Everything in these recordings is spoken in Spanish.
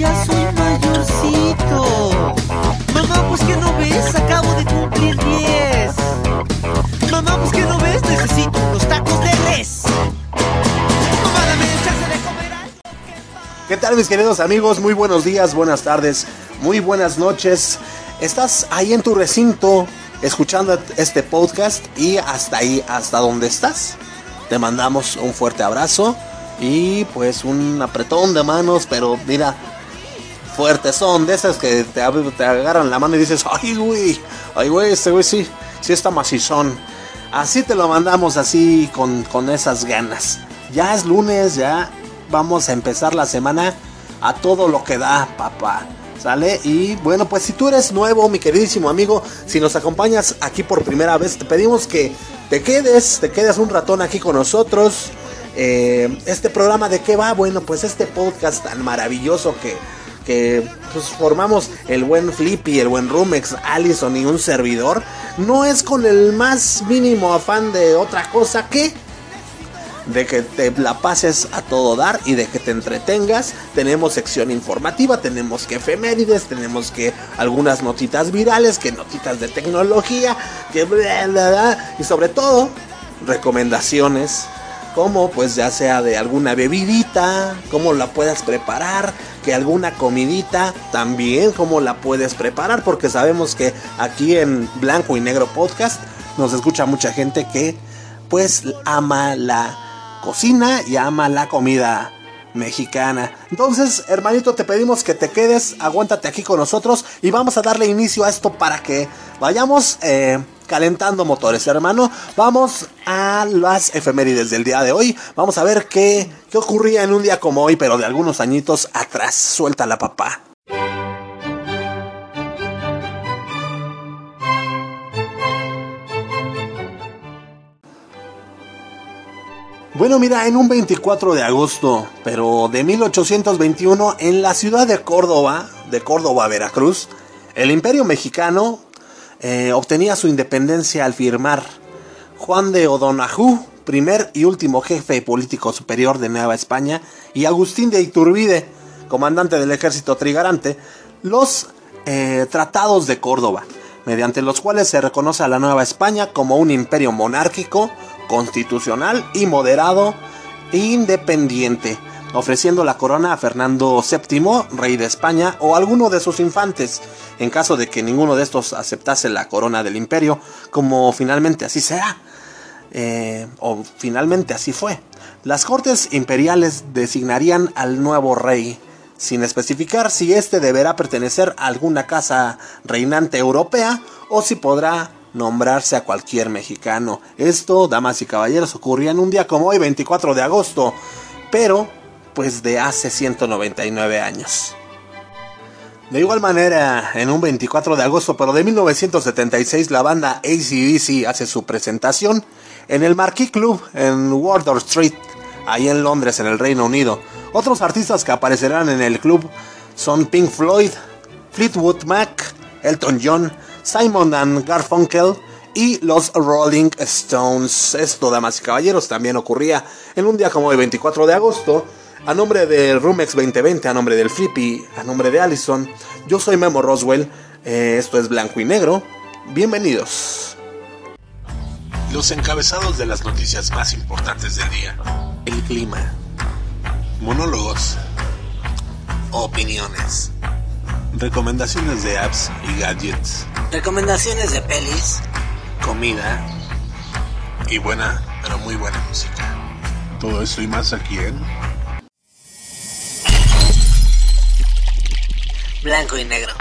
ya soy mayorcito. Mamá, pues que no ves, acabo de cumplir 10. Mamá, pues que no ves, necesito unos tacos de res. Mamá, dame de comer algo que ¿Qué tal mis queridos amigos? Muy buenos días, buenas tardes, muy buenas noches. Estás ahí en tu recinto escuchando este podcast y hasta ahí, hasta donde estás. Te mandamos un fuerte abrazo y pues un apretón de manos, pero mira, fuertes son, de esas que te, te agarran la mano y dices, ay güey, ay güey, este güey sí, sí está macizón. Así te lo mandamos así con, con esas ganas. Ya es lunes, ya vamos a empezar la semana a todo lo que da, papá. ¿Sale? Y bueno, pues si tú eres nuevo, mi queridísimo amigo, si nos acompañas aquí por primera vez, te pedimos que te quedes, te quedes un ratón aquí con nosotros. Eh, este programa de qué va? Bueno, pues este podcast tan maravilloso que, pues, formamos el buen Flippy, el buen Rumex, Allison y un servidor, no es con el más mínimo afán de otra cosa que de que te la pases a todo dar y de que te entretengas. Tenemos sección informativa, tenemos que efemérides, tenemos que algunas notitas virales, que notitas de tecnología, que bla, bla, y sobre todo recomendaciones como pues ya sea de alguna bebidita, cómo la puedas preparar, que alguna comidita también cómo la puedes preparar, porque sabemos que aquí en Blanco y Negro Podcast nos escucha mucha gente que pues ama la cocina y ama la comida mexicana. Entonces, hermanito, te pedimos que te quedes, aguántate aquí con nosotros y vamos a darle inicio a esto para que vayamos eh, calentando motores, hermano. Vamos a las efemérides del día de hoy. Vamos a ver qué, qué ocurría en un día como hoy, pero de algunos añitos atrás. Suelta la papá. Bueno, mira, en un 24 de agosto, pero de 1821, en la ciudad de Córdoba, de Córdoba, Veracruz, el imperio mexicano eh, obtenía su independencia al firmar Juan de O'Donoghue, primer y último jefe político superior de Nueva España, y Agustín de Iturbide, comandante del ejército trigarante, los eh, tratados de Córdoba, mediante los cuales se reconoce a la Nueva España como un imperio monárquico, constitucional y moderado e independiente, ofreciendo la corona a Fernando VII, rey de España, o alguno de sus infantes, en caso de que ninguno de estos aceptase la corona del imperio, como finalmente así será. Eh, o finalmente así fue. Las cortes imperiales designarían al nuevo rey, sin especificar si éste deberá pertenecer a alguna casa reinante europea o si podrá nombrarse a cualquier mexicano. Esto, damas y caballeros, ocurría en un día como hoy, 24 de agosto, pero pues de hace 199 años. De igual manera, en un 24 de agosto, pero de 1976, la banda ACDC hace su presentación en el Marquee Club en Wardour Street, ahí en Londres, en el Reino Unido. Otros artistas que aparecerán en el club son Pink Floyd, Fleetwood Mac, Elton John, Simon and Garfunkel y los Rolling Stones. Esto, damas y caballeros, también ocurría en un día como el 24 de agosto. A nombre de Rumex 2020, a nombre del Flippy, a nombre de Allison, yo soy Memo Roswell. eh, esto es Blanco y Negro. Bienvenidos. Los encabezados de las noticias más importantes del día. El clima. Monólogos. Opiniones. Recomendaciones de apps y gadgets. Recomendaciones de pelis. Comida. Y buena, pero muy buena música. Todo esto y más aquí en... Blanco y negro.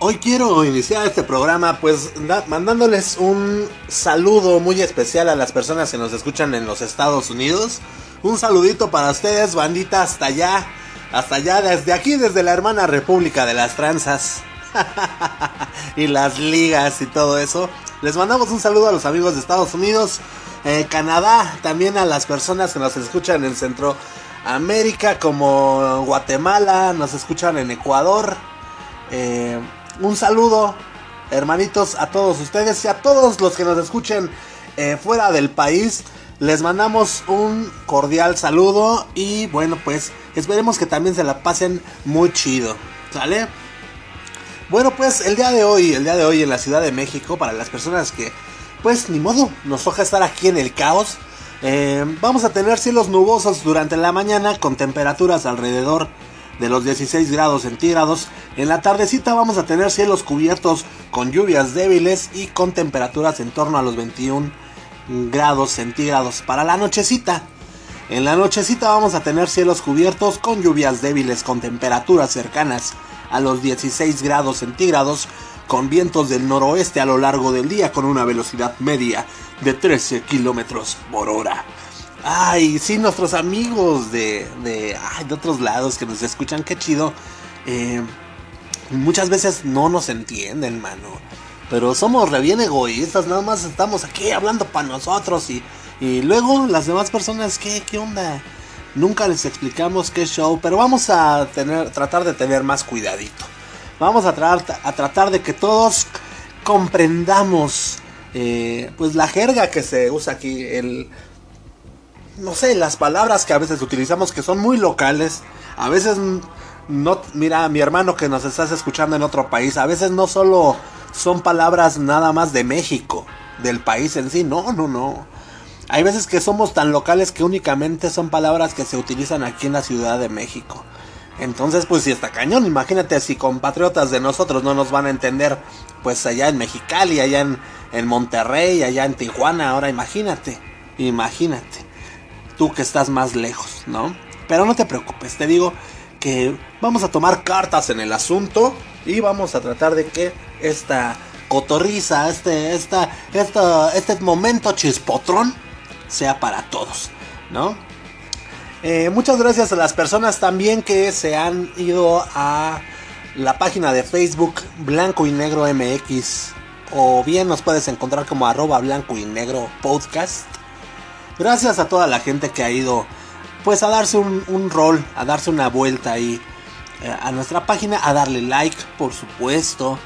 Hoy quiero iniciar este programa pues mandándoles un saludo muy especial a las personas que nos escuchan en los Estados Unidos. Un saludito para ustedes, bandita, hasta allá, hasta allá, desde aquí, desde la hermana República de las Tranzas. y las ligas y todo eso. Les mandamos un saludo a los amigos de Estados Unidos, eh, Canadá, también a las personas que nos escuchan en Centroamérica como Guatemala, nos escuchan en Ecuador. Eh, un saludo, hermanitos, a todos ustedes y a todos los que nos escuchen eh, fuera del país. Les mandamos un cordial saludo y bueno, pues esperemos que también se la pasen muy chido. ¿Sale? Bueno, pues el día de hoy, el día de hoy en la Ciudad de México, para las personas que, pues ni modo, nos toca estar aquí en el caos. eh, vamos a tener cielos nubosos durante la mañana con temperaturas alrededor de los 16 grados centígrados. En la tardecita vamos a tener cielos cubiertos con lluvias débiles y con temperaturas en torno a los 21 grados centígrados. Para la nochecita, en la nochecita vamos a tener cielos cubiertos con lluvias débiles con temperaturas cercanas a los 16 grados centígrados con vientos del noroeste a lo largo del día con una velocidad media de 13 kilómetros por hora. Ay, sí, nuestros amigos de, de, ay, de otros lados que nos escuchan, qué chido. Eh, muchas veces no nos entienden, mano. Pero somos re bien egoístas, nada más estamos aquí hablando para nosotros y, y luego las demás personas, ¿qué, ¿qué onda? Nunca les explicamos qué show, pero vamos a tener, tratar de tener más cuidadito. Vamos a, a tratar de que todos comprendamos eh, pues la jerga que se usa aquí, el, no sé, las palabras que a veces utilizamos que son muy locales, a veces no, mira, mi hermano que nos estás escuchando en otro país, a veces no solo son palabras nada más de México, del país en sí, no, no, no. Hay veces que somos tan locales que únicamente son palabras que se utilizan aquí en la Ciudad de México. Entonces, pues si está cañón, imagínate si compatriotas de nosotros no nos van a entender, pues allá en Mexicali, allá en, en Monterrey, allá en Tijuana, ahora imagínate, imagínate, tú que estás más lejos, ¿no? Pero no te preocupes, te digo que vamos a tomar cartas en el asunto y vamos a tratar de que esta cotorriza, este, esta, esta, este momento chispotrón sea para todos, ¿no? Eh, muchas gracias a las personas también que se han ido a la página de Facebook Blanco y Negro MX o bien nos puedes encontrar como arroba blanco y negro podcast. Gracias a toda la gente que ha ido pues a darse un, rol, a darse una vuelta ahí eh, a nuestra página, a darle like por supuesto.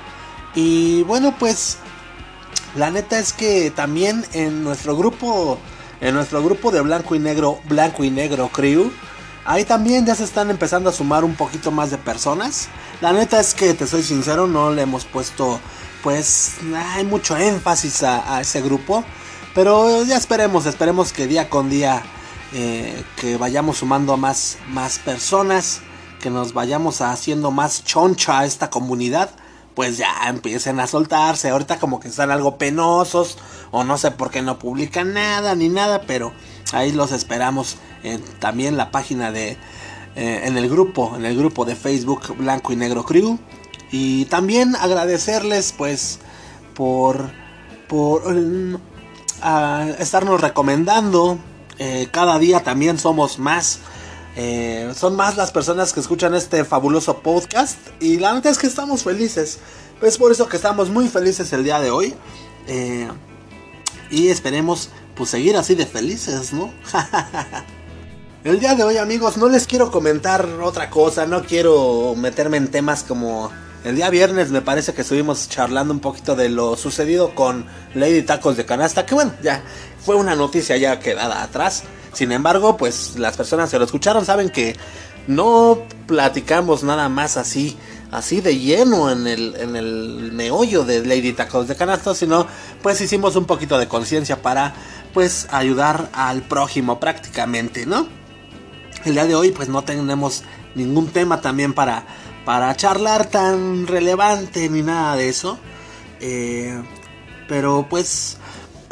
Y bueno pues la neta es que también en nuestro grupo en nuestro grupo de blanco y negro, blanco y negro crew, ahí también ya se están empezando a sumar un poquito más de personas. La neta es que te soy sincero, no le hemos puesto pues hay mucho énfasis a, ese grupo. Pero ya esperemos, esperemos que día con día eh, que vayamos sumando a más, más personas, que nos vayamos haciendo más choncha a esta comunidad pues ya empiecen a soltarse. Ahorita como que están algo penosos o no sé por qué no publican nada ni nada, pero ahí los esperamos en también la página de eh, en el grupo, en el grupo de Facebook Blanco y Negro Crew y también agradecerles pues por por uh, estarnos recomendando eh, cada día también somos más eh, son más las personas que escuchan este fabuloso podcast y la neta es que estamos felices. Es por eso que estamos muy felices el día de hoy. Eh, y esperemos pues seguir así de felices, ¿no? el día de hoy amigos no les quiero comentar otra cosa, no quiero meterme en temas como el día viernes me parece que estuvimos charlando un poquito de lo sucedido con Lady Tacos de Canasta, que bueno, ya fue una noticia ya quedada atrás. Sin embargo, pues las personas que lo escucharon saben que no platicamos nada más así, así de lleno en el, en el meollo de Lady Tacos de Canasta, sino pues hicimos un poquito de conciencia para pues ayudar al prójimo prácticamente, ¿no? El día de hoy pues no tenemos ningún tema también para, para charlar tan relevante ni nada de eso. Eh, pero pues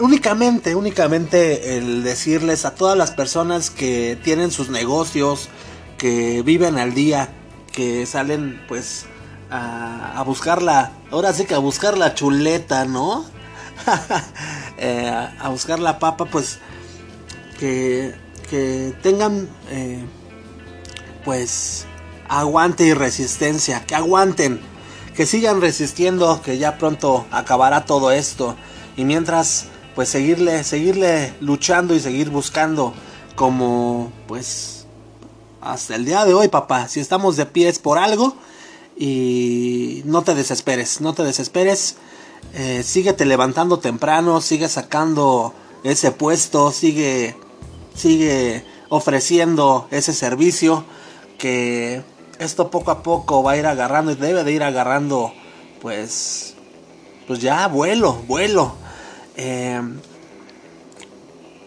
únicamente, únicamente el decirles a todas las personas que tienen sus negocios, que viven al día, que salen pues a, a buscar la, ahora sí que a buscar la chuleta, ¿no? eh, a buscar la papa, pues que, que tengan eh, pues aguante y resistencia, que aguanten, que sigan resistiendo, que ya pronto acabará todo esto. Y mientras pues seguirle, seguirle luchando y seguir buscando como pues hasta el día de hoy, papá. Si estamos de pies por algo y no te desesperes, no te desesperes. Eh, levantando temprano, sigue sacando ese puesto, sigue, sigue ofreciendo ese servicio que esto poco a poco va a ir agarrando y debe de ir agarrando pues pues ya vuelo, vuelo. Eh,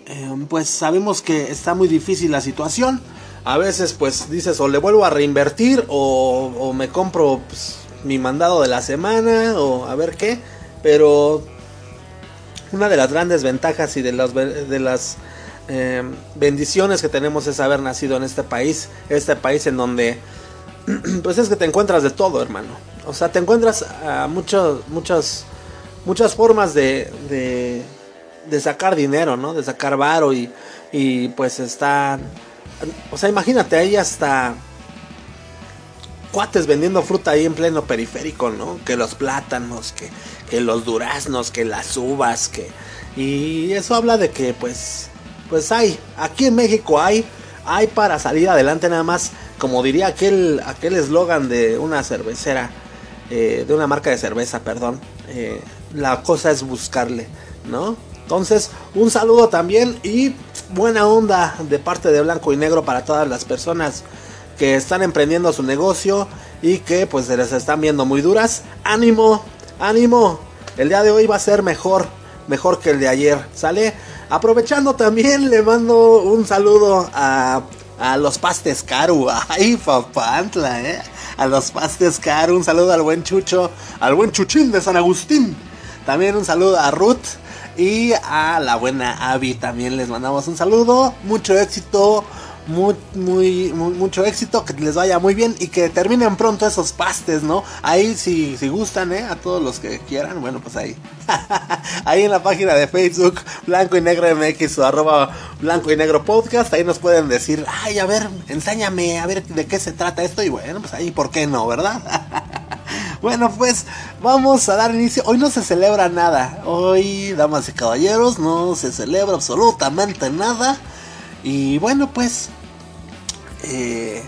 eh, pues sabemos que está muy difícil la situación. A veces pues dices o le vuelvo a reinvertir o, me compro pues, mi mandado de la semana o a ver qué. Pero una de las grandes ventajas y de las, de las eh, bendiciones que tenemos es haber nacido en este país. Este país en donde pues es que te encuentras de todo hermano. O sea, te encuentras a muchos, muchas, muchas formas de, de, de sacar dinero, ¿no? De sacar varo y, y pues está... O sea, imagínate ahí hasta cuates vendiendo fruta ahí en pleno periférico, ¿no? Que los plátanos, que, que los duraznos, que las uvas, que... Y eso habla de que pues... Pues hay, aquí en México hay, hay para salir adelante nada más, como diría aquel aquel eslogan de una cervecera, eh, de una marca de cerveza, perdón. Eh, la cosa es buscarle, ¿no? Entonces, un saludo también y buena onda de parte de Blanco y Negro para todas las personas que están emprendiendo su negocio y que pues se les están viendo muy duras. Ánimo, ánimo. El día de hoy va a ser mejor, mejor que el de ayer, ¿sale? Aprovechando también le mando un saludo a, a los pastes Caru. Ay, papantla, ¿eh? A los pastes Caru. Un saludo al buen Chucho, al buen Chuchín de San Agustín. También un saludo a Ruth y a la buena Abby también les mandamos un saludo. Mucho éxito. Muy, muy, mucho éxito, que les vaya muy bien y que terminen pronto esos pastes, ¿no? Ahí si, si gustan, ¿eh? A todos los que quieran, bueno, pues ahí. ahí en la página de Facebook, Blanco y Negro MX o arroba Blanco y Negro Podcast, ahí nos pueden decir, ay, a ver, enséñame, a ver de qué se trata esto y bueno, pues ahí, ¿por qué no, verdad? Bueno, pues vamos a dar inicio. Hoy no se celebra nada. Hoy, damas y caballeros, no se celebra absolutamente nada. Y bueno, pues eh,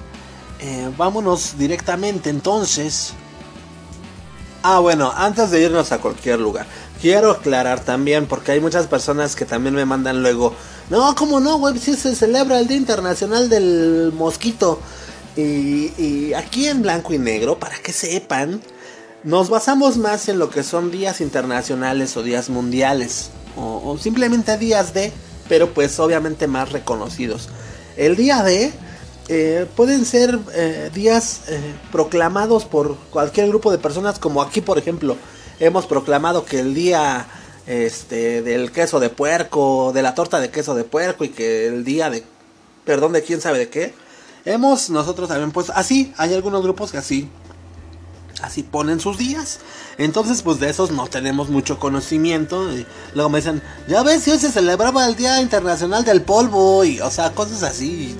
eh, vámonos directamente entonces. Ah, bueno, antes de irnos a cualquier lugar, quiero aclarar también, porque hay muchas personas que también me mandan luego, no, ¿cómo no, güey? Si se celebra el Día Internacional del Mosquito. Y, y aquí en blanco y negro, para que sepan, nos basamos más en lo que son días internacionales o días mundiales o, simplemente días de, pero pues obviamente más reconocidos. El día de eh, pueden ser eh, días eh, proclamados por cualquier grupo de personas, como aquí por ejemplo hemos proclamado que el día este, del queso de puerco, de la torta de queso de puerco y que el día de, perdón, de quién sabe de qué. Hemos nosotros también pues así, hay algunos grupos que así así ponen sus días. Entonces, pues de esos no tenemos mucho conocimiento. Luego me dicen, ya ves, si hoy se celebraba el Día Internacional del Polvo. Y, o sea, cosas así.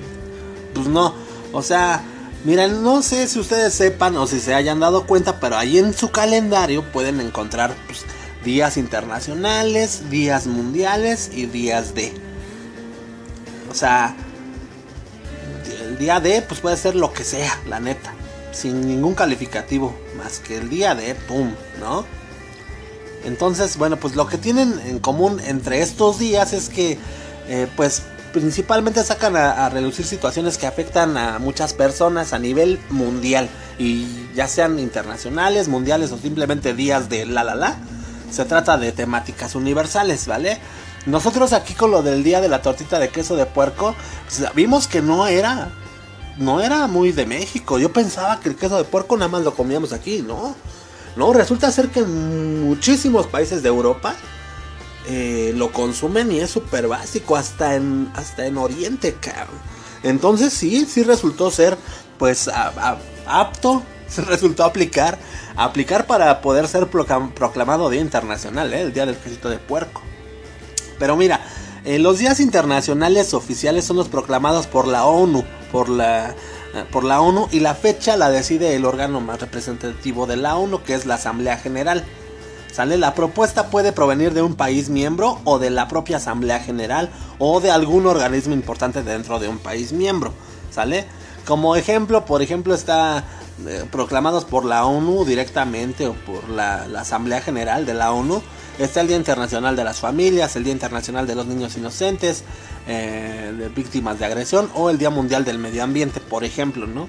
Pues no. O sea, miren, no sé si ustedes sepan o si se hayan dado cuenta, pero ahí en su calendario pueden encontrar pues, días internacionales, días mundiales y días de. O sea, el día de, pues puede ser lo que sea, la neta sin ningún calificativo más que el día de pum, ¿no? Entonces, bueno, pues lo que tienen en común entre estos días es que, eh, pues, principalmente sacan a, reducir situaciones que afectan a muchas personas a nivel mundial y ya sean internacionales, mundiales o simplemente días de la la la. Se trata de temáticas universales, ¿vale? Nosotros aquí con lo del día de la tortita de queso de puerco, pues, vimos que no era no era muy de México. Yo pensaba que el queso de puerco nada más lo comíamos aquí, ¿no? No, resulta ser que en muchísimos países de Europa eh, lo consumen y es súper básico, hasta en, hasta en Oriente, cabrón. Entonces sí, sí resultó ser, pues, apto, resultó aplicar, aplicar para poder ser proclamado Día Internacional, ¿eh? el Día del Quesito de Puerco. Pero mira, eh, los días internacionales oficiales son los proclamados por la ONU, por la, por la ONU y la fecha la decide el órgano más representativo de la ONU, que es la Asamblea General. ¿Sale? La propuesta puede provenir de un país miembro o de la propia Asamblea General o de algún organismo importante dentro de un país miembro. ¿Sale? Como ejemplo, por ejemplo, está eh, proclamados por la ONU directamente o por la, Asamblea General de la ONU. Está el Día Internacional de las Familias, el Día Internacional de los Niños Inocentes, eh, de víctimas de agresión o el Día Mundial del Medio Ambiente, por ejemplo, ¿no?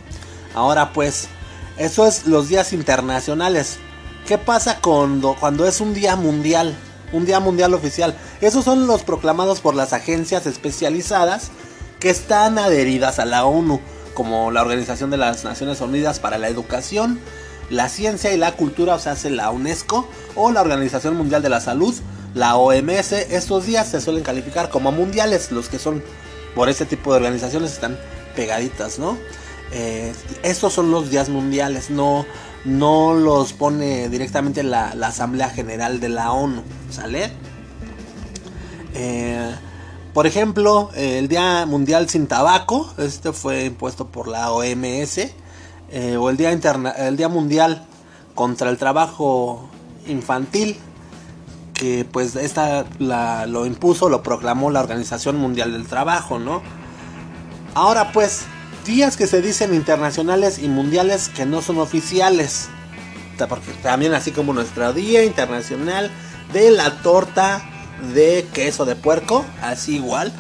Ahora pues, eso es los días internacionales. ¿Qué pasa cuando, cuando es un día mundial? Un día mundial oficial. Esos son los proclamados por las agencias especializadas que están adheridas a la ONU como la Organización de las Naciones Unidas para la Educación, la Ciencia y la Cultura, o sea, hace la UNESCO, o la Organización Mundial de la Salud, la OMS. Estos días se suelen calificar como mundiales, los que son por este tipo de organizaciones están pegaditas, ¿no? Eh, estos son los días mundiales, no, no los pone directamente la, Asamblea General de la ONU, ¿sale? Eh, por ejemplo, el Día Mundial sin Tabaco, este fue impuesto por la OMS, eh, o el Día, el Día Mundial contra el Trabajo Infantil, que pues esta lo impuso, lo proclamó la Organización Mundial del Trabajo, ¿no? Ahora pues, días que se dicen internacionales y mundiales que no son oficiales, porque también así como nuestro Día Internacional de la Torta de queso de puerco, así igual.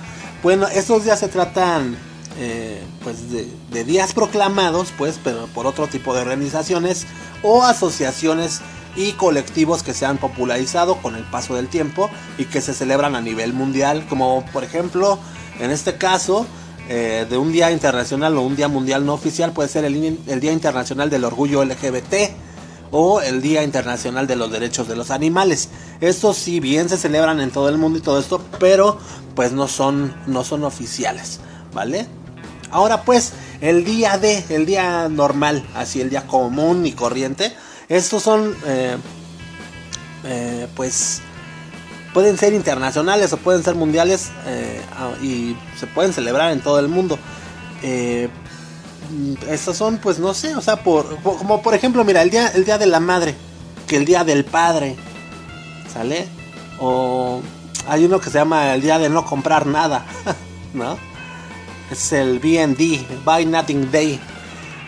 Bueno, estos días se tratan eh, pues de, días proclamados, pues, pero por otro tipo de organizaciones o asociaciones y colectivos que se han popularizado con el paso del tiempo y que se celebran a nivel mundial, como por ejemplo, en este caso, eh, de un día internacional o un día mundial no oficial, puede ser el, Día Internacional del Orgullo LGBT o el Día Internacional de los Derechos de los Animales. Estos sí bien se celebran en todo el mundo y todo esto, pero pues no son, no son oficiales, ¿vale? Ahora pues, el día de, el día normal, así el día común y corriente, estos son, eh, eh, pues, pueden ser internacionales o pueden ser mundiales eh, y se pueden celebrar en todo el mundo. Mm, estos son, pues no sé, o sea, por, como por ejemplo, mira, el día, el día de la madre, que el día del padre, ¿sale? O hay uno que se llama el día de no comprar nada, ¿no? Es el BND, Buy Nothing Day.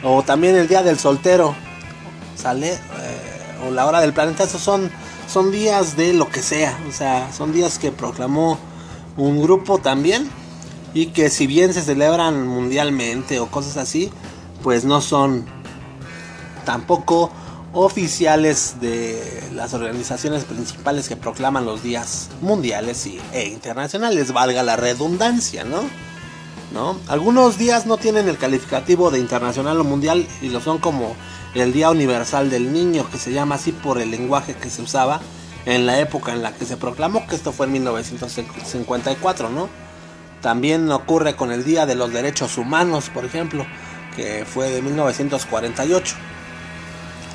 O también el día del soltero, ¿sale? Eh, o la hora del planeta, esos son, son días de lo que sea, o sea, son días que proclamó un grupo también y que si bien se celebran mundialmente o cosas así, pues no son tampoco oficiales de las organizaciones principales que proclaman los días mundiales y, e internacionales, valga la redundancia, ¿no? ¿no? Algunos días no tienen el calificativo de internacional o mundial y lo son como el Día Universal del Niño, que se llama así por el lenguaje que se usaba en la época en la que se proclamó, que esto fue en 1954, ¿no? También ocurre con el Día de los Derechos Humanos, por ejemplo, que fue de 1948.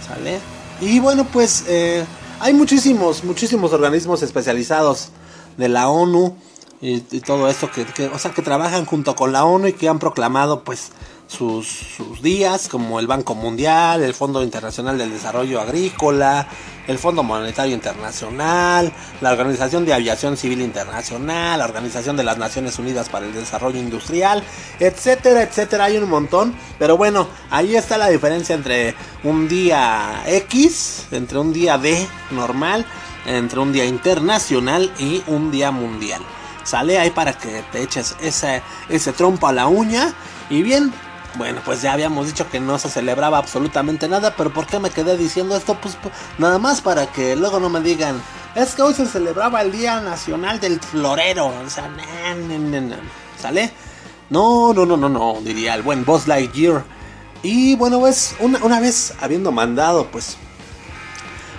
¿Sale? Y bueno, pues eh, hay muchísimos, muchísimos organismos especializados de la ONU y, todo esto que, o sea, que trabajan junto con la ONU y que han proclamado, pues, sus, días, como el Banco Mundial, el Fondo Internacional del Desarrollo Agrícola, el Fondo Monetario Internacional, la Organización de Aviación Civil Internacional, la Organización de las Naciones Unidas para el Desarrollo Industrial, etcétera, etcétera. Hay un montón, pero bueno, ahí está la diferencia entre un día X, entre un día D normal, entre un día internacional y un día mundial. Sale ahí para que te eches ese, ese trompo a la uña. Y bien, bueno, pues ya habíamos dicho que no se celebraba absolutamente nada, pero ¿por qué me quedé diciendo esto? Pues, pues nada más para que luego no me digan, es que hoy se celebraba el Día Nacional del Florero. O sea, ¿sale? No, no, no, no, no, diría el buen Boss Lightyear. Y bueno, pues una, una vez habiendo mandado, pues,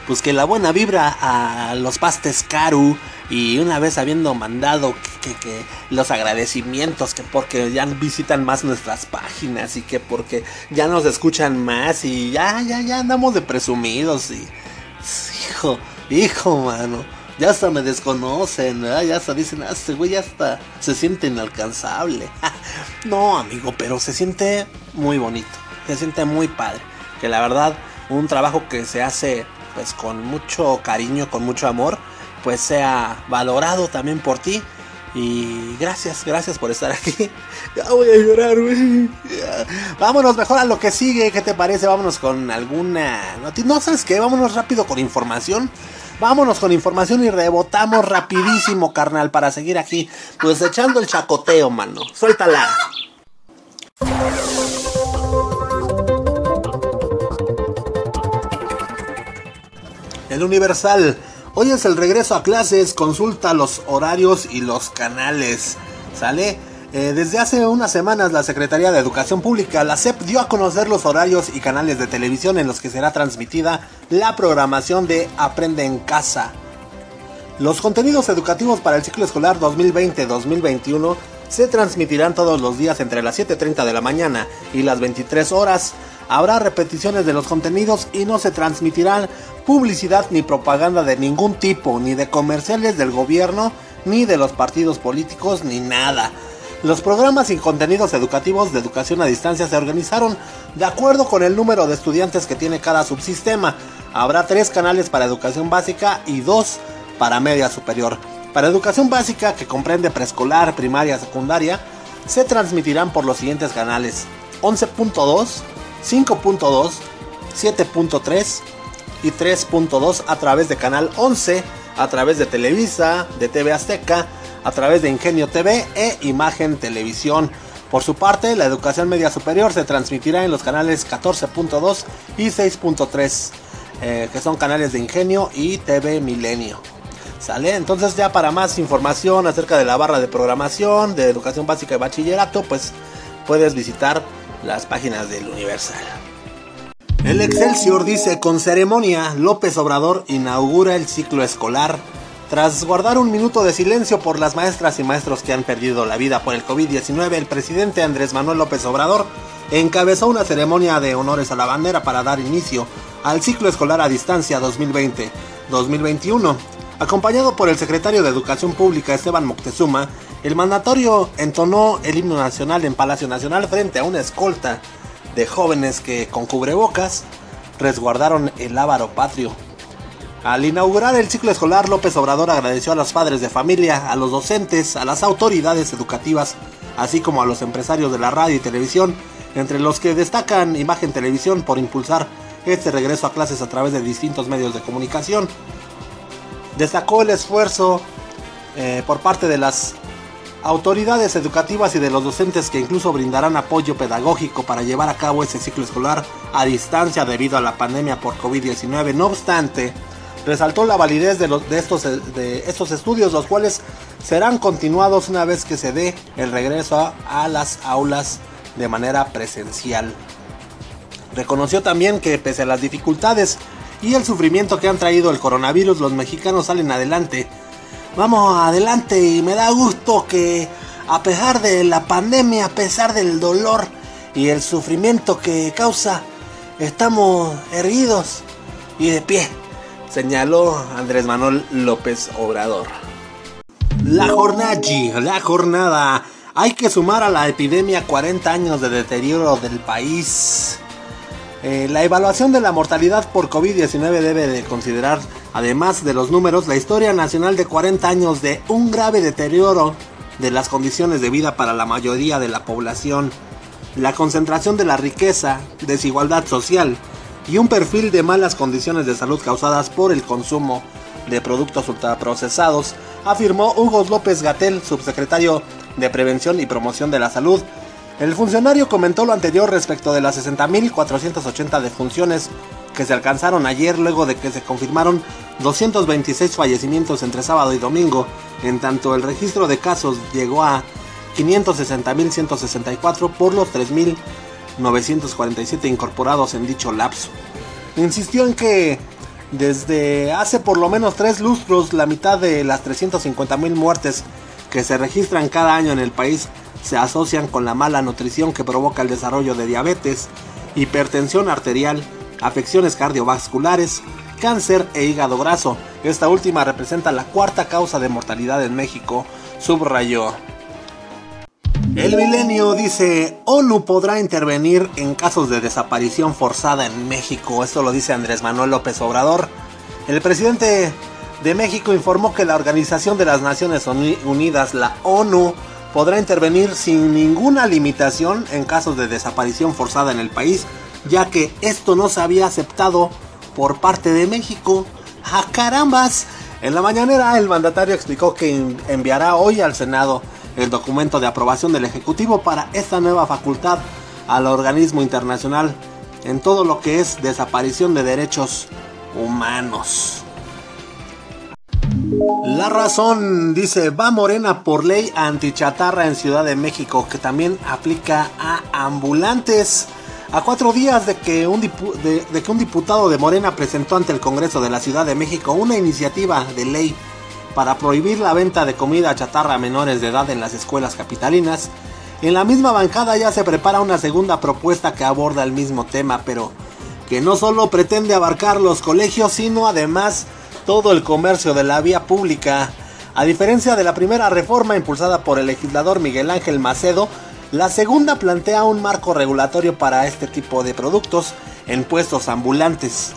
pues que la buena vibra a los pastes Karu y una vez habiendo mandado que, los agradecimientos, que porque ya visitan más nuestras páginas y que porque ya nos escuchan más y ya, ya, ya andamos de presumidos y... Hijo, hijo, mano. Ya hasta me desconocen, ya hasta dicen, ah, este güey ya hasta se siente inalcanzable. no, amigo, pero se siente muy bonito, se siente muy padre. Que la verdad, un trabajo que se hace pues con mucho cariño, con mucho amor, pues sea valorado también por ti Y gracias, gracias por estar aquí. Ya voy a llorar, güey. Vámonos mejor a lo que sigue. ¿Qué te parece? Vámonos con alguna... No, ¿sabes qué? Vámonos rápido con información. Vámonos con información y rebotamos rapidísimo, carnal, para seguir aquí. Pues echando el chacoteo, mano. Suéltala. El Universal. Hoy es el regreso a clases. Consulta los horarios y los canales. ¿Sale? Eh, desde hace unas semanas la Secretaría de Educación Pública, la SEP, dio a conocer los horarios y canales de televisión en los que será transmitida la programación de Aprende en Casa. Los contenidos educativos para el ciclo escolar 2020-2021 se transmitirán todos los días entre las 7.30 de la mañana y las 23 horas. Habrá repeticiones de los contenidos y no se transmitirán publicidad ni propaganda de ningún tipo, ni de comerciales del gobierno, ni de los partidos políticos, ni nada. Los programas y contenidos educativos de educación a distancia se organizaron de acuerdo con el número de estudiantes que tiene cada subsistema. Habrá tres canales para educación básica y dos para media superior. Para educación básica, que comprende preescolar, primaria, secundaria, se transmitirán por los siguientes canales 11.2, 5.2, 7.3 y 3.2 a través de canal 11, a través de Televisa, de TV Azteca, a través de Ingenio TV e Imagen Televisión. Por su parte, la educación media superior se transmitirá en los canales 14.2 y 6.3, eh, que son canales de Ingenio y TV Milenio. ¿Sale? Entonces ya para más información acerca de la barra de programación, de educación básica y bachillerato, pues puedes visitar las páginas del Universal. El Excelsior dice, con ceremonia, López Obrador inaugura el ciclo escolar tras guardar un minuto de silencio por las maestras y maestros que han perdido la vida por el COVID-19, el presidente Andrés Manuel López Obrador encabezó una ceremonia de honores a la bandera para dar inicio al ciclo escolar a distancia 2020-2021. Acompañado por el secretario de Educación Pública Esteban Moctezuma, el mandatorio entonó el himno nacional en Palacio Nacional frente a una escolta de jóvenes que con cubrebocas resguardaron el ávaro patrio. Al inaugurar el ciclo escolar, López Obrador agradeció a los padres de familia, a los docentes, a las autoridades educativas, así como a los empresarios de la radio y televisión, entre los que destacan Imagen Televisión por impulsar este regreso a clases a través de distintos medios de comunicación. Destacó el esfuerzo eh, por parte de las autoridades educativas y de los docentes que incluso brindarán apoyo pedagógico para llevar a cabo ese ciclo escolar a distancia debido a la pandemia por COVID-19. No obstante, resaltó la validez estos, de estos estudios, los cuales serán continuados una vez que se dé el regreso a, las aulas de manera presencial. Reconoció también que pese a las dificultades y el sufrimiento que han traído el coronavirus, los mexicanos salen adelante. Vamos adelante y me da gusto que a pesar de la pandemia, a pesar del dolor y el sufrimiento que causa, estamos erguidos y de pie señaló Andrés Manuel López Obrador. La jornada, la jornada. Hay que sumar a la epidemia 40 años de deterioro del país. Eh, la evaluación de la mortalidad por COVID-19 debe de considerar, además de los números, la historia nacional de 40 años de un grave deterioro de las condiciones de vida para la mayoría de la población, la concentración de la riqueza, desigualdad social, y un perfil de malas condiciones de salud causadas por el consumo de productos ultraprocesados, afirmó Hugo López Gatel, subsecretario de Prevención y Promoción de la Salud. El funcionario comentó lo anterior respecto de las 60.480 defunciones que se alcanzaron ayer luego de que se confirmaron 226 fallecimientos entre sábado y domingo, en tanto el registro de casos llegó a 560.164 por los 3.000 947 incorporados en dicho lapso. Insistió en que desde hace por lo menos tres lustros la mitad de las 350 mil muertes que se registran cada año en el país se asocian con la mala nutrición que provoca el desarrollo de diabetes, hipertensión arterial, afecciones cardiovasculares, cáncer e hígado graso. Esta última representa la cuarta causa de mortalidad en México, subrayó. El milenio dice, ONU podrá intervenir en casos de desaparición forzada en México. Esto lo dice Andrés Manuel López Obrador. El presidente de México informó que la Organización de las Naciones Unidas, la ONU, podrá intervenir sin ninguna limitación en casos de desaparición forzada en el país, ya que esto no se había aceptado por parte de México. ¡A carambas! En la mañanera el mandatario explicó que enviará hoy al Senado el documento de aprobación del Ejecutivo para esta nueva facultad al organismo internacional en todo lo que es desaparición de derechos humanos. La razón dice, va Morena por ley antichatarra en Ciudad de México, que también aplica a ambulantes. A cuatro días de que, un de, que un diputado de Morena presentó ante el Congreso de la Ciudad de México una iniciativa de ley para prohibir la venta de comida chatarra a menores de edad en las escuelas capitalinas, en la misma bancada ya se prepara una segunda propuesta que aborda el mismo tema, pero que no solo pretende abarcar los colegios, sino además todo el comercio de la vía pública. A diferencia de la primera reforma impulsada por el legislador Miguel Ángel Macedo, la segunda plantea un marco regulatorio para este tipo de productos en puestos ambulantes.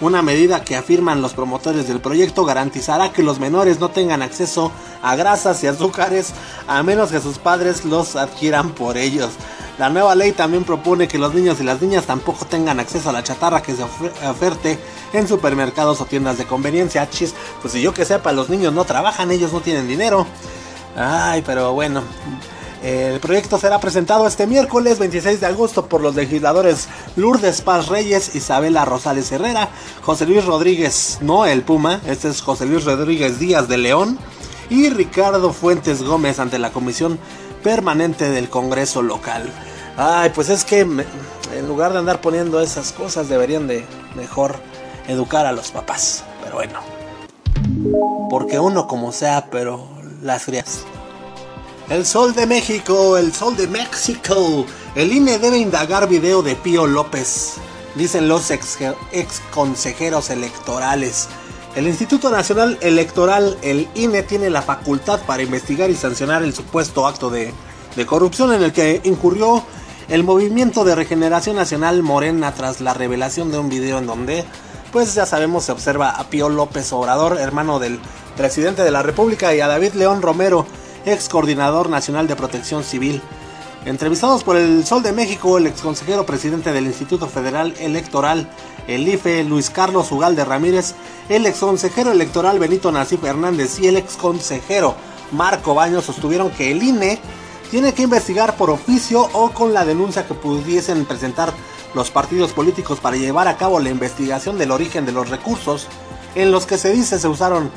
Una medida que afirman los promotores del proyecto garantizará que los menores no tengan acceso a grasas y azúcares a menos que sus padres los adquieran por ellos. La nueva ley también propone que los niños y las niñas tampoco tengan acceso a la chatarra que se oferte en supermercados o tiendas de conveniencia. Chis, pues si yo que sepa, los niños no trabajan, ellos no tienen dinero. Ay, pero bueno, el proyecto será presentado este miércoles 26 de agosto por los legisladores Lourdes Paz Reyes, Isabela Rosales Herrera, José Luis Rodríguez, no el Puma, este es José Luis Rodríguez Díaz de León, y Ricardo Fuentes Gómez ante la Comisión Permanente del Congreso Local. Ay, pues es que en lugar de andar poniendo esas cosas deberían de mejor educar a los papás. Pero bueno. Porque uno como sea, pero las frías. El Sol de México, el Sol de México. El INE debe indagar video de Pío López, dicen los ex, consejeros electorales. El Instituto Nacional Electoral, el INE, tiene la facultad para investigar y sancionar el supuesto acto de, corrupción en el que incurrió el Movimiento de Regeneración Nacional Morena tras la revelación de un video en donde, pues ya sabemos, se observa a Pío López Obrador, hermano del presidente de la República, y a David León Romero, ex coordinador nacional de protección civil. Entrevistados por el Sol de México, el ex consejero presidente del Instituto Federal Electoral, el IFE, Luis Carlos Ugalde Ramírez, el ex consejero electoral Benito Nacif Hernández y el ex consejero Marco Baños sostuvieron que el INE tiene que investigar por oficio o con la denuncia que pudiesen presentar los partidos políticos para llevar a cabo la investigación del origen de los recursos en los que se dice se usaron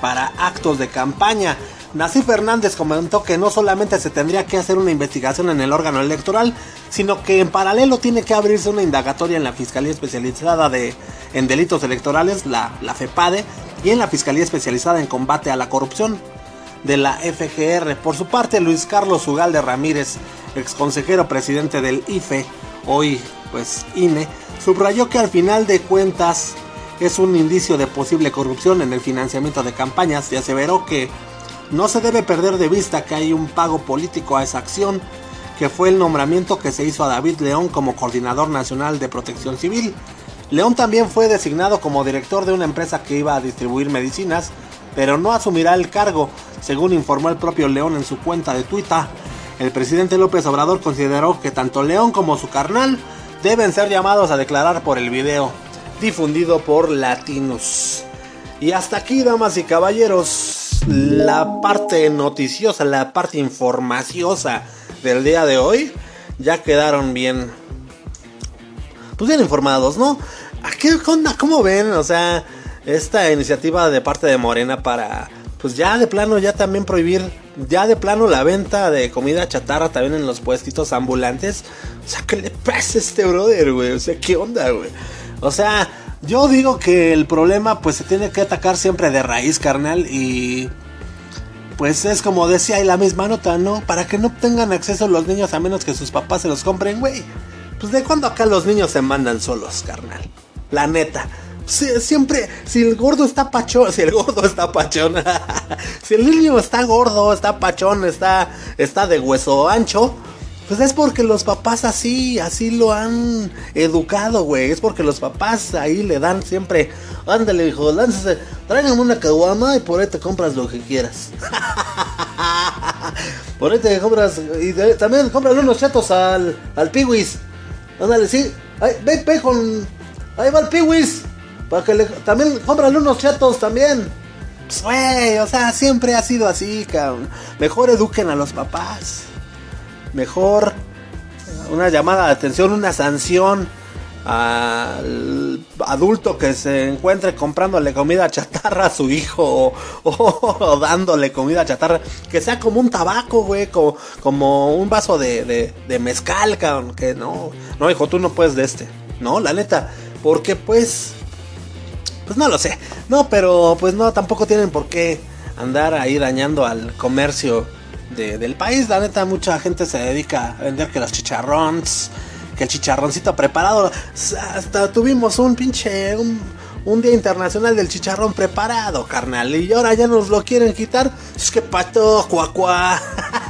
para actos de campaña. Nacif Fernández comentó que no solamente se tendría que hacer una investigación en el órgano electoral, sino que en paralelo tiene que abrirse una indagatoria en la Fiscalía Especializada de, en Delitos Electorales, la, la FEPADE, y en la Fiscalía Especializada en Combate a la Corrupción de la FGR. Por su parte, Luis Carlos Ugalde Ramírez, ex consejero presidente del IFE, hoy pues INE, subrayó que al final de cuentas es un indicio de posible corrupción en el financiamiento de campañas y aseveró que no se debe perder de vista que hay un pago político a esa acción, que fue el nombramiento que se hizo a David León como coordinador nacional de protección civil. León también fue designado como director de una empresa que iba a distribuir medicinas, pero no asumirá el cargo, según informó el propio León en su cuenta de Twitter. El presidente López Obrador consideró que tanto León como su carnal deben ser llamados a declarar por el video difundido por Latinos. Y hasta aquí, damas y caballeros, la parte noticiosa, la parte informaciosa del día de hoy, ya quedaron bien, pues bien informados, ¿no? ¿A qué onda? ¿Cómo ven? O sea, esta iniciativa de parte de Morena para, pues ya de plano, ya también prohibir, ya de plano la venta de comida chatarra también en los puestitos ambulantes. O sea, ¿qué le pasa a este brother, güey? O sea, ¿qué onda, güey? O sea, yo digo que el problema pues se tiene que atacar siempre de raíz, carnal. Y pues es como decía ahí la misma nota, ¿no? Para que no tengan acceso los niños a menos que sus papás se los compren, güey. Pues de cuando acá los niños se mandan solos, carnal. La neta. siempre, si el gordo está pachón, si el gordo está pachón, si el niño está gordo, está pachón, está, está de hueso ancho, Pues es porque los papás así, así lo han educado, güey. Es porque los papás ahí le dan siempre, ándale, hijo, láncese, tráigame una caguama y por ahí te compras lo que quieras. por ahí te compras, y también compras unos chatos al, al piwis. Ándale, sí, ahí, ve, ve ahí va el piwis. Para que también compran unos chatos también. Pues, güey, o sea, siempre ha sido así, cabrón. Mejor eduquen a los papás mejor. Una llamada de atención, una sanción al adulto que se encuentre comprándole comida chatarra a su hijo o, dándole comida chatarra, que sea como un tabaco, güey, como, un vaso de, de, mezcal, cabrón, que no, no, hijo, tú no puedes de este, no, la neta, porque pues, pues no lo sé, no, pero pues no, tampoco tienen por qué andar ahí dañando al comercio del país. La neta, mucha gente se dedica a vender que los chicharrones, que el chicharroncito preparado. Hasta tuvimos un pinche, un, día internacional del chicharrón preparado, carnal. Y ahora ya nos lo quieren quitar. Es que pato, cuacuá.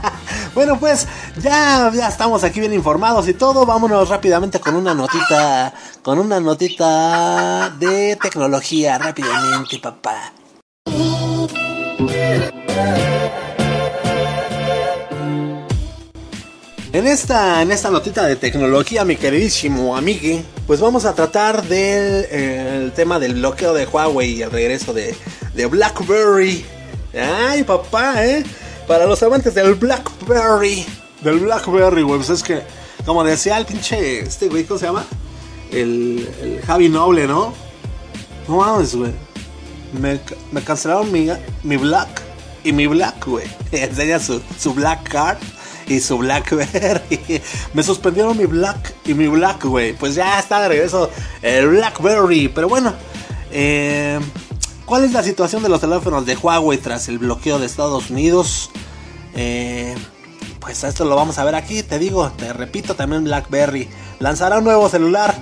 bueno, pues ya, ya estamos aquí bien informados y todo. Vámonos rápidamente con una notita, con una notita de tecnología, rápidamente, papá. En esta, en esta notita de tecnología, mi queridísimo amigo, pues vamos a tratar del tema del bloqueo de Huawei y el regreso de, de BlackBerry. Ay, papá, ¿eh? Para los amantes del BlackBerry. Del BlackBerry, güey. Pues es que, como decía el pinche, este güey, ¿cómo se llama? El, el Javi Noble, ¿no? No mames, güey. Me, me cancelaron mi, mi Black y mi Black, güey. Enseña su, su Black Card y su Blackberry. Me suspendieron mi Black y mi Black. Pues ya está de regreso el Blackberry. Pero bueno, eh, ¿cuál es la situación de los teléfonos de Huawei tras el bloqueo de Estados Unidos? Eh, pues esto lo vamos a ver aquí. Te digo, te repito, también Blackberry lanzará un nuevo celular.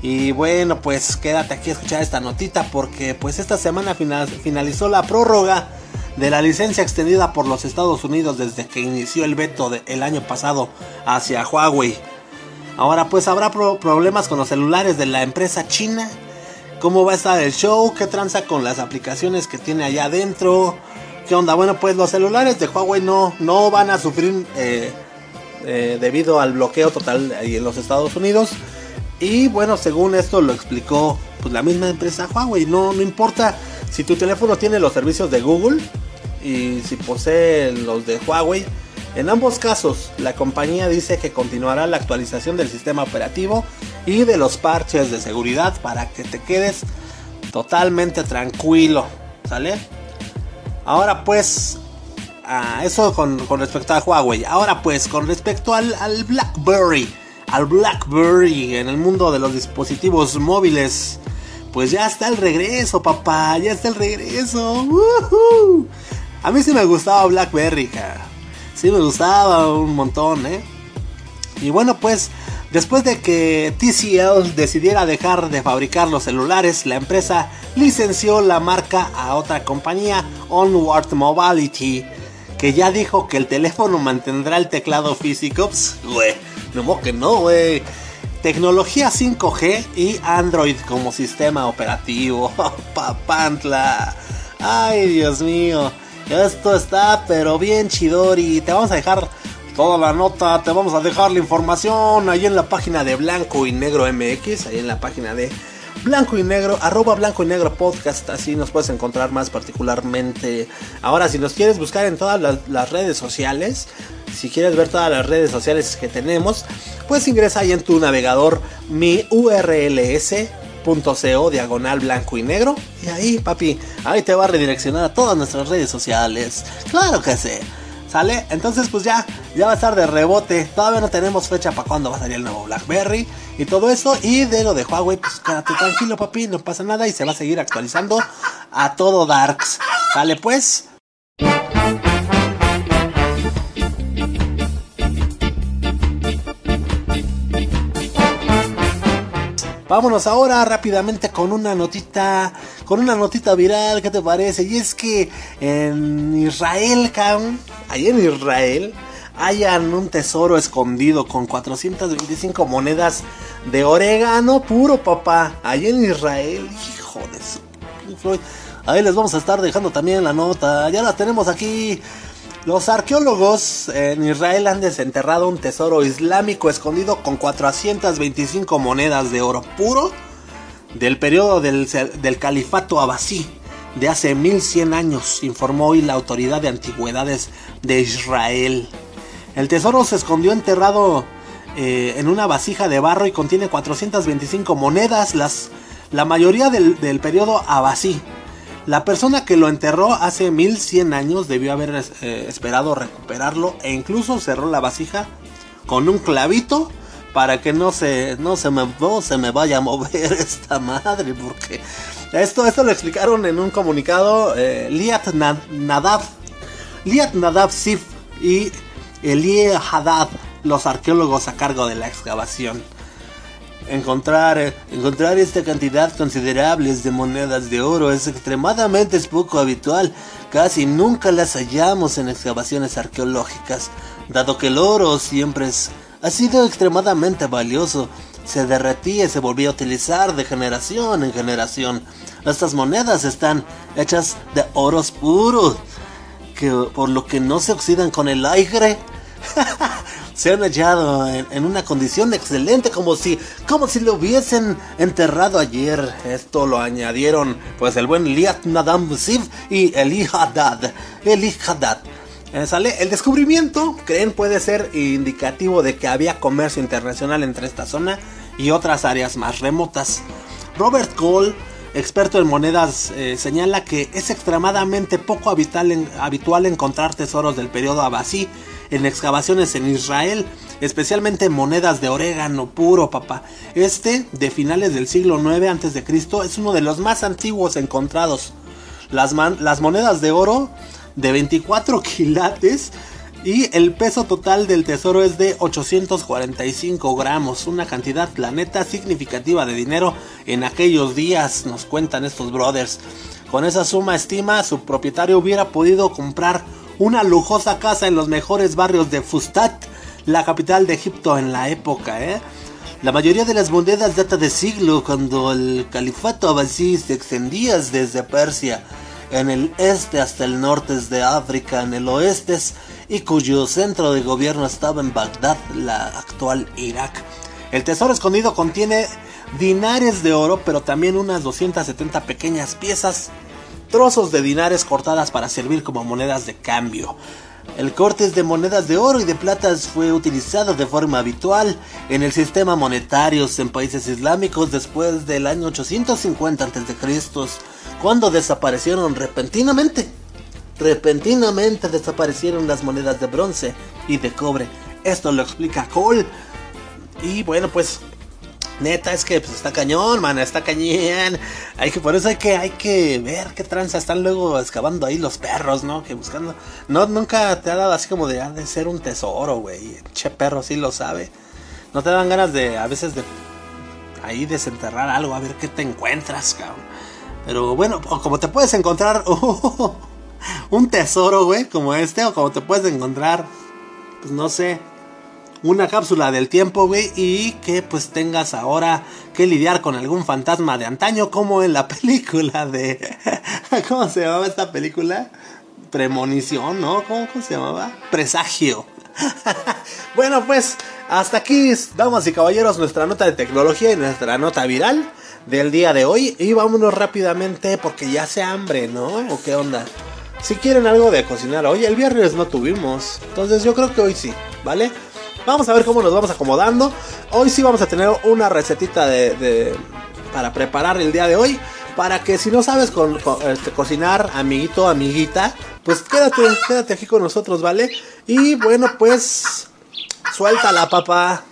Y bueno, pues quédate aquí a escuchar esta notita porque pues esta semana finalizó la prórroga de la licencia extendida por los Estados Unidos desde que inició el veto del año pasado hacia Huawei. Ahora pues habrá problemas con los celulares de la empresa china. ¿Cómo va a estar el show? ¿Qué tranza con las aplicaciones que tiene allá adentro? ¿Qué onda? Bueno pues los celulares de Huawei no, no van a sufrir eh, eh, debido al bloqueo total ahí en los Estados Unidos. Y bueno, según esto lo explicó pues la misma empresa Huawei. No, no importa si tu teléfono tiene los servicios de Google y si posee los de Huawei. En ambos casos, la compañía dice que continuará la actualización del sistema operativo y de los parches de seguridad para que te quedes totalmente tranquilo. ¿Sale? Ahora pues, eso con, respecto a Huawei. Ahora pues, con respecto al, BlackBerry. Al BlackBerry en el mundo de los dispositivos móviles. Pues ya está el regreso, papá. Ya está el regreso. A mí sí me gustaba Blackberry, cara. Sí me gustaba un montón, ¿eh? Y bueno, pues después de que TCL decidiera dejar de fabricar los celulares, la empresa licenció la marca a otra compañía, Onward Mobility, que ya dijo que el teléfono mantendrá el teclado físico. güey, no que no, güey. Tecnología 5G y Android como sistema operativo. Papantla. Ay, Dios mío. Esto está pero bien chidori. Te vamos a dejar toda la nota, te vamos a dejar la información ahí en la página de Blanco y Negro MX, ahí en la página de Blanco y Negro, arroba Blanco y Negro Podcast, así nos puedes encontrar más particularmente. Ahora, si nos quieres buscar en todas las, redes sociales, si quieres ver todas las redes sociales que tenemos, pues ingresa ahí en tu navegador mi URLS .co diagonal blanco y negro. Y ahí, papi, ahí te va a redireccionar a todas nuestras redes sociales. Claro que sí. ¿Sale? Entonces pues ya, ya va a estar de rebote. Todavía no tenemos fecha para cuándo va a salir el nuevo BlackBerry y todo eso. Y de lo de Huawei, pues quédate tranquilo, papi, no pasa nada y se va a seguir actualizando a todo Darks. ¿Sale pues? Vámonos ahora rápidamente con una notita, con una notita viral, ¿qué te parece? Y es que en Israel, ahí en Israel, hayan un tesoro escondido con 425 monedas de orégano puro, papá. Ahí en Israel, hijo de su... Ahí les vamos a estar dejando también la nota. Ya la tenemos aquí. Los arqueólogos en Israel han desenterrado un tesoro islámico escondido con 425 monedas de oro puro del periodo del, califato abasí de hace 1100 años, informó hoy la autoridad de antigüedades de Israel. El tesoro se escondió enterrado eh, en una vasija de barro y contiene 425 monedas, las, la mayoría del, del periodo abasí. La persona que lo enterró hace 1100 años debió haber eh, esperado recuperarlo e incluso cerró la vasija con un clavito para que no se, no se, me, no se me vaya a mover esta madre, porque esto, esto lo explicaron en un comunicado eh, Liat Nadav, Liat Nadav Sif y Elie Haddad, los arqueólogos a cargo de la excavación. Encontrar, eh, encontrar esta cantidad considerable de monedas de oro es extremadamente poco habitual. Casi nunca las hallamos en excavaciones arqueológicas, dado que el oro siempre ha sido extremadamente valioso se derretía y se volvía a utilizar de generación en generación. Estas monedas están hechas de oros puros, que por lo que no se oxidan con el aire. se han hallado en, una condición excelente, como si, como si lo hubiesen enterrado ayer. Esto lo añadieron, pues, el buen Liat Nadam Siv y Eli Haddad. Eli Haddad. Eh, sale el descubrimiento, creen puede ser indicativo de que había comercio internacional entre esta zona y otras áreas más remotas. Robert Cole, experto en monedas, eh, señala que es extremadamente poco habitual, habitual encontrar tesoros del periodo abasí en excavaciones en Israel, especialmente monedas de orégano puro, papá. Este, de finales del siglo IX a.C., es uno de los más antiguos encontrados. Las, monedas de oro de 24 quilates y el peso total del tesoro es de 845 gramos, una cantidad planeta significativa de dinero en aquellos días, nos cuentan estos brothers. Con esa suma estima, su propietario hubiera podido comprar una lujosa casa en los mejores barrios de Fustat, la capital de Egipto en la época. ¿eh? La mayoría de las monedas data de siglo cuando el califato abasí se extendía desde Persia en el este hasta el norte de África, en el oeste y cuyo centro de gobierno estaba en Bagdad, la actual Irak. El tesoro escondido contiene dinares de oro, pero también unas 270 pequeñas piezas, trozos de dinares cortadas para servir como monedas de cambio. El corte de monedas de oro y de plata fue utilizado de forma habitual en el sistema monetario en países islámicos después del año 850 a.C., cuando desaparecieron repentinamente. Repentinamente desaparecieron las monedas de bronce y de cobre. Esto lo explica Cole. Y bueno, pues Neta, es que pues, está cañón, man, está cañón. Hay que, por eso hay que, hay que ver qué tranza están luego excavando ahí los perros, ¿no? Que buscando. No, nunca te ha dado así como de, de ser un tesoro, güey. Che perro sí lo sabe. No te dan ganas de, a veces de ahí desenterrar algo, a ver qué te encuentras, cabrón. Pero bueno, como te puedes encontrar un tesoro, güey, como este, o como te puedes encontrar, pues no sé, una cápsula del tiempo, güey, y que pues tengas ahora que lidiar con algún fantasma de antaño, como en la película de... ¿Cómo se llamaba esta película? Premonición, ¿no? ¿Cómo, se llamaba? Presagio. bueno, pues hasta aquí, damas y caballeros, nuestra nota de tecnología y nuestra nota viral del día de hoy. Y vámonos rápidamente porque ya se hambre, ¿no? ¿O qué onda? Si quieren algo de cocinar hoy, el viernes no tuvimos. Entonces yo creo que hoy sí, ¿vale? Vamos a ver cómo nos vamos acomodando. Hoy sí vamos a tener una recetita de, para preparar el día de hoy. Para que si no sabes este, cocinar, amiguito, amiguita, pues quédate, quédate aquí con nosotros, ¿vale? Y bueno, pues suelta la papa.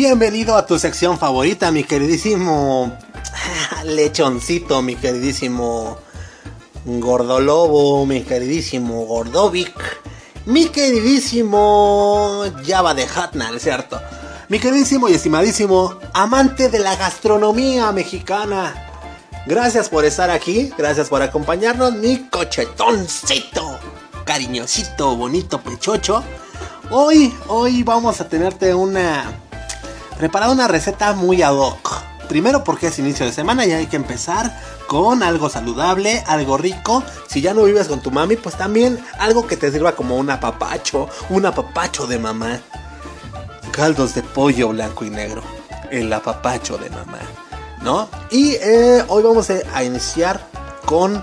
Bienvenido a tu sección favorita, mi queridísimo lechoncito, mi queridísimo Gordolobo, mi queridísimo Gordovic, mi queridísimo Java de Hatnal, ¿cierto? Mi queridísimo y estimadísimo amante de la gastronomía mexicana. Gracias por estar aquí, gracias por acompañarnos, mi cochetoncito, cariñosito, bonito, pechocho. Hoy, hoy vamos a tenerte una... Preparada una receta muy ad hoc. Primero porque es inicio de semana y hay que empezar con algo saludable, algo rico. Si ya no vives con tu mami, pues también algo que te sirva como un apapacho, un apapacho de mamá. Caldos de pollo blanco y negro, el apapacho de mamá, ¿no? Y eh, hoy vamos a iniciar con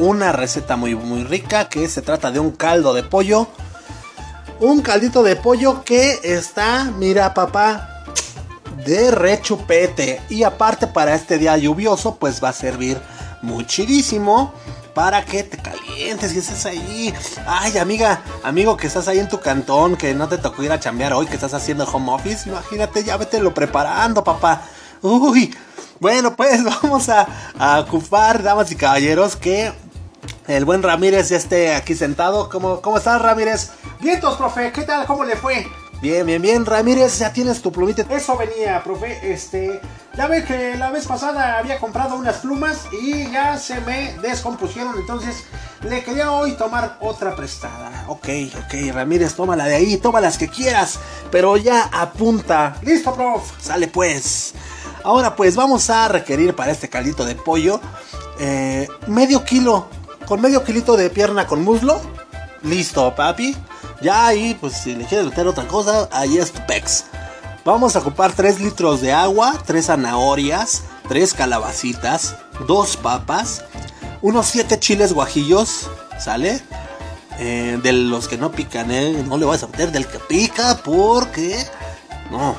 una receta muy, muy rica que se trata de un caldo de pollo. Un caldito de pollo que está, mira papá, de rechupete. Y aparte para este día lluvioso, pues va a servir muchísimo para que te calientes y estés ahí. Ay, amiga, amigo que estás ahí en tu cantón, que no te tocó ir a chambear hoy, que estás haciendo home office, imagínate, ya vete lo preparando, papá. Uy, bueno, pues vamos a, a ocupar, damas y caballeros, que el buen Ramírez ya esté aquí sentado. ¿Cómo, cómo estás, Ramírez? Vientos, profe, ¿qué tal? ¿Cómo le fue? Bien, bien, bien, Ramírez, ya tienes tu plumita. Eso venía, profe. Este, ya ve que la vez pasada había comprado unas plumas y ya se me descompusieron. Entonces le quería hoy tomar otra prestada. Ok, ok, Ramírez, tómala de ahí, toma las que quieras, pero ya apunta. Listo, prof. Sale pues. Ahora pues vamos a requerir para este caldito de pollo eh, medio kilo. Con medio kilito de pierna con muslo. Listo, papi. Ya ahí, pues si le quieres meter otra cosa, ahí es tu pex. Vamos a ocupar 3 litros de agua, 3 zanahorias, 3 calabacitas, 2 papas, unos 7 chiles guajillos, ¿sale? Eh, de los que no pican, ¿eh? No le vas a meter del que pica porque... No.